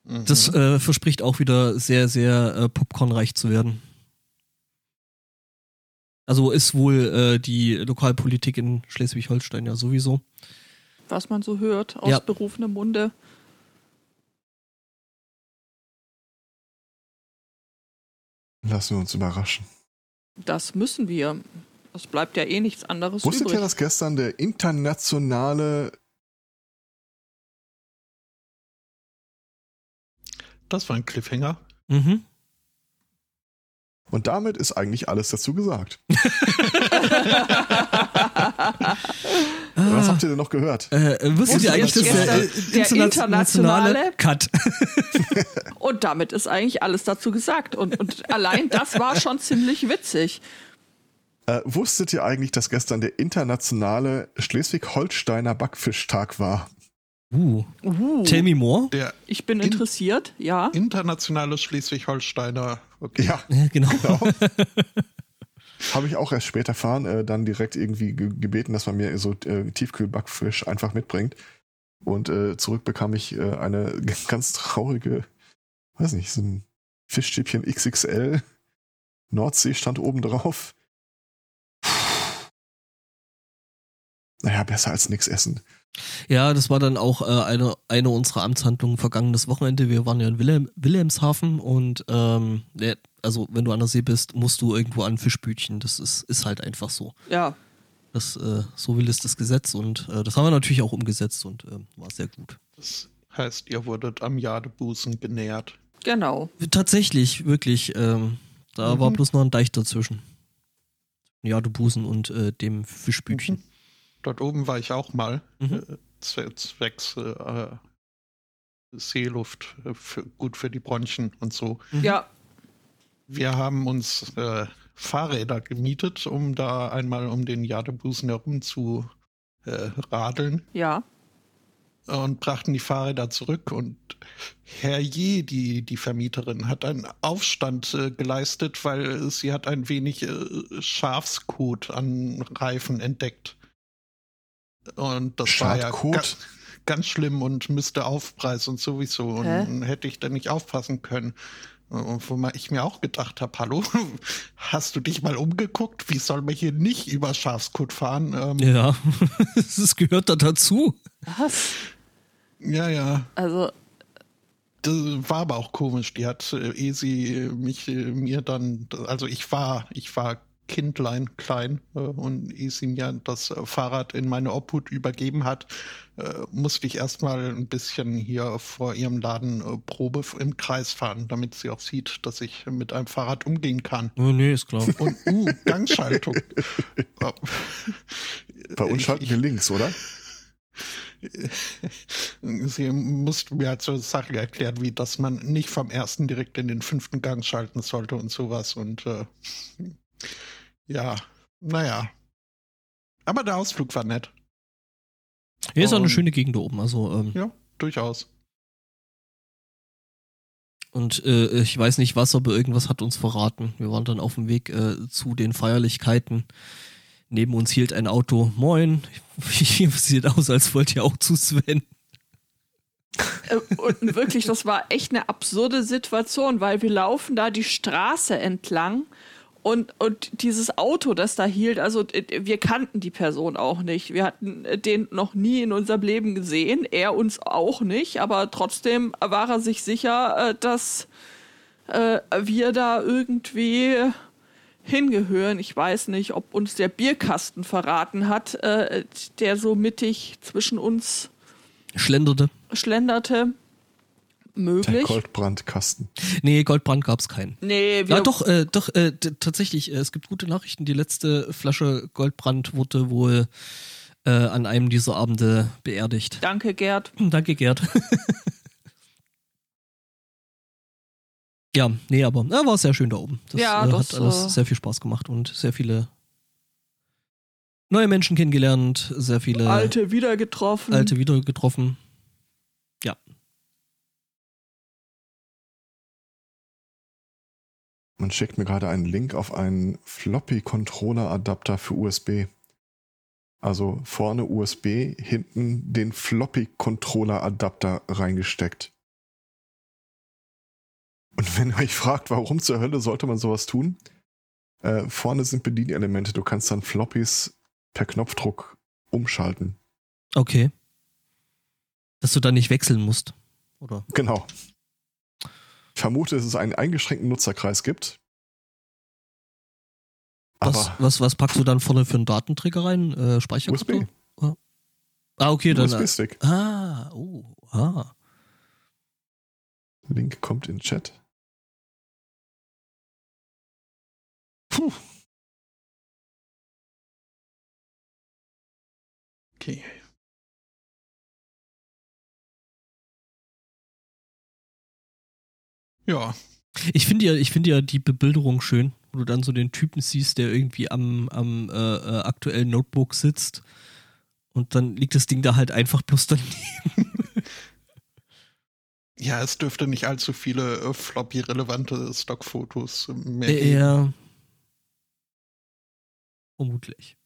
Mhm. Das äh, verspricht auch wieder sehr, sehr äh, popcornreich zu werden. Also ist wohl äh, die Lokalpolitik in Schleswig-Holstein ja sowieso. Was man so hört aus Ja. berufenem Munde. Lassen wir uns überraschen. Das müssen wir. Es bleibt ja eh nichts anderes Wusstet übrig. ihr, dass gestern der internationale das war ein Cliffhanger. Mhm. Und damit ist eigentlich alles dazu gesagt. Was habt ihr denn noch gehört? äh, äh, wusstet ihr eigentlich, dass der, äh, der internationale internationale- Cut Und damit ist eigentlich alles dazu gesagt. Und, und allein das war schon ziemlich witzig. Äh, wusstet ihr eigentlich, dass gestern der internationale Schleswig-Holsteiner Backfischtag war? uh, Uh, Tell me more. Der ich bin In- interessiert, ja. internationale Schleswig-Holsteiner. Okay. Ja, Ja, genau. genau. Habe ich auch erst später erfahren, äh, dann direkt irgendwie ge gebeten, dass man mir so äh, Tiefkühlbackfisch einfach mitbringt. Und äh, zurück bekam ich äh, eine ganz traurige, weiß nicht, so ein Fischstäbchen XXL. Nordsee stand oben drauf. Naja, besser als nichts essen. Ja, das war dann auch äh, eine, eine unserer Amtshandlungen vergangenes Wochenende. Wir waren ja in Wilhelm, Wilhelmshaven und ähm, ja, also wenn du an der See bist, musst du irgendwo an Fischbütchen. Das ist, ist halt einfach so. Ja, Das, äh, so will es das Gesetz und äh, das haben wir natürlich auch umgesetzt und äh, war sehr gut. Das heißt, ihr wurdet am Jadebusen genährt. genau. Tatsächlich, wirklich, ähm, da Mhm. war bloß noch ein Deich dazwischen. Ja, du Busen und äh, dem Fischbütchen. Dort oben war ich auch mal. Mhm. Äh, zwe- zwecks äh, Seeluft, äh, für, gut für die Bronchien und so. Mhm. Ja, Wir haben uns äh, Fahrräder gemietet, um da einmal um den Jadebusen herum zu äh, radeln. ja. und brachten die Fahrräder zurück und herrje, die, die Vermieterin hat einen Aufstand äh, geleistet, weil sie hat ein wenig äh, Schafskot an Reifen entdeckt. Und das war ja Schafkot? ga, ganz schlimm und müsste Aufpreis und sowieso. Und Hä? hätte ich da nicht aufpassen können. Und wo ich mir auch gedacht habe, hallo, hast du dich mal umgeguckt? Wie soll man hier nicht über Schafskot fahren? Ähm, Ja, das gehört da dazu. Was? ja, ja. Also, Das war aber auch komisch. Die hat, äh, ehe sie mich äh, mir dann, also ich war, ich war Kindlein klein äh, und ehe sie mir das äh, Fahrrad in meine Obhut übergeben hat, äh, musste ich erstmal ein bisschen hier vor ihrem Laden äh, Probe im Kreis fahren, damit sie auch sieht, dass ich mit einem Fahrrad umgehen kann. Oh, nee, ist klar. Und uh, Gangschaltung. Bei uns Ich- schalten wir links, oder? Sie musste mir halt so Sachen erklären, wie dass man nicht vom ersten direkt in den fünften Gang schalten sollte und sowas. Und äh, ja, naja. Aber der Ausflug war nett, Hier ist auch eine schöne Gegend da oben. Also, ähm, ja, durchaus. und äh, ich weiß nicht was, aber irgendwas hat uns verraten. Wir waren dann auf dem Weg äh, zu den Feierlichkeiten. Neben uns hielt ein Auto. Moin. Sieht aus, als wollt ihr auch zu Sven. äh, und wirklich, das war echt eine absurde Situation, weil wir laufen da die Straße entlang und, und dieses Auto, das da hielt, also äh, wir kannten die Person auch nicht. Wir hatten äh, den noch nie in unserem Leben gesehen, er uns auch nicht, aber trotzdem war er sich sicher, äh, dass wir da irgendwie hingehören. Ich weiß nicht, ob uns der Bierkasten verraten hat, der so mittig zwischen uns Schlenderte. schlenderte. Der Möglich. Goldbrandkasten. Nee, Goldbrand gab's keinen. Nee, wir Ja, doch, äh, doch, äh, tatsächlich, äh, es gibt gute Nachrichten. Die letzte Flasche Goldbrand wurde wohl äh, an einem dieser Abende beerdigt. Danke, Gerd. Danke, Gerd. ja, nee, aber ja, war sehr schön da oben. Das, Ja, äh, das, hat alles äh, sehr viel Spaß gemacht und sehr viele neue Menschen kennengelernt, sehr viele Alte wieder getroffen. alte wieder getroffen. Man schickt mir gerade einen Link auf einen Floppy-Controller-Adapter für USB. Also vorne USB, hinten den Floppy-Controller-Adapter reingesteckt. Und wenn ihr euch fragt, warum zur Hölle sollte man sowas tun? Äh, vorne sind Bedienelemente. Du kannst dann Floppies per Knopfdruck umschalten. Okay. Dass du da nicht wechseln musst. Oder? Genau. Ich vermute, dass es einen eingeschränkten Nutzerkreis gibt. Was, was, was packst du dann vorne für einen Datenträger rein? Äh, Speicherkarte? USB. Ah, okay, dann. USB-Stick. Ah, oh, ah. Link kommt in den Chat. Puh. Okay. Ja, Ich finde ja, ich finde ja die Bebilderung schön, wo du dann so den Typen siehst, der irgendwie am, am äh, äh, aktuellen Notebook sitzt und dann liegt das Ding da halt einfach bloß daneben. ja, es dürfte nicht allzu viele äh, floppy-relevante Stockfotos äh, mehr geben. Ja. Vermutlich.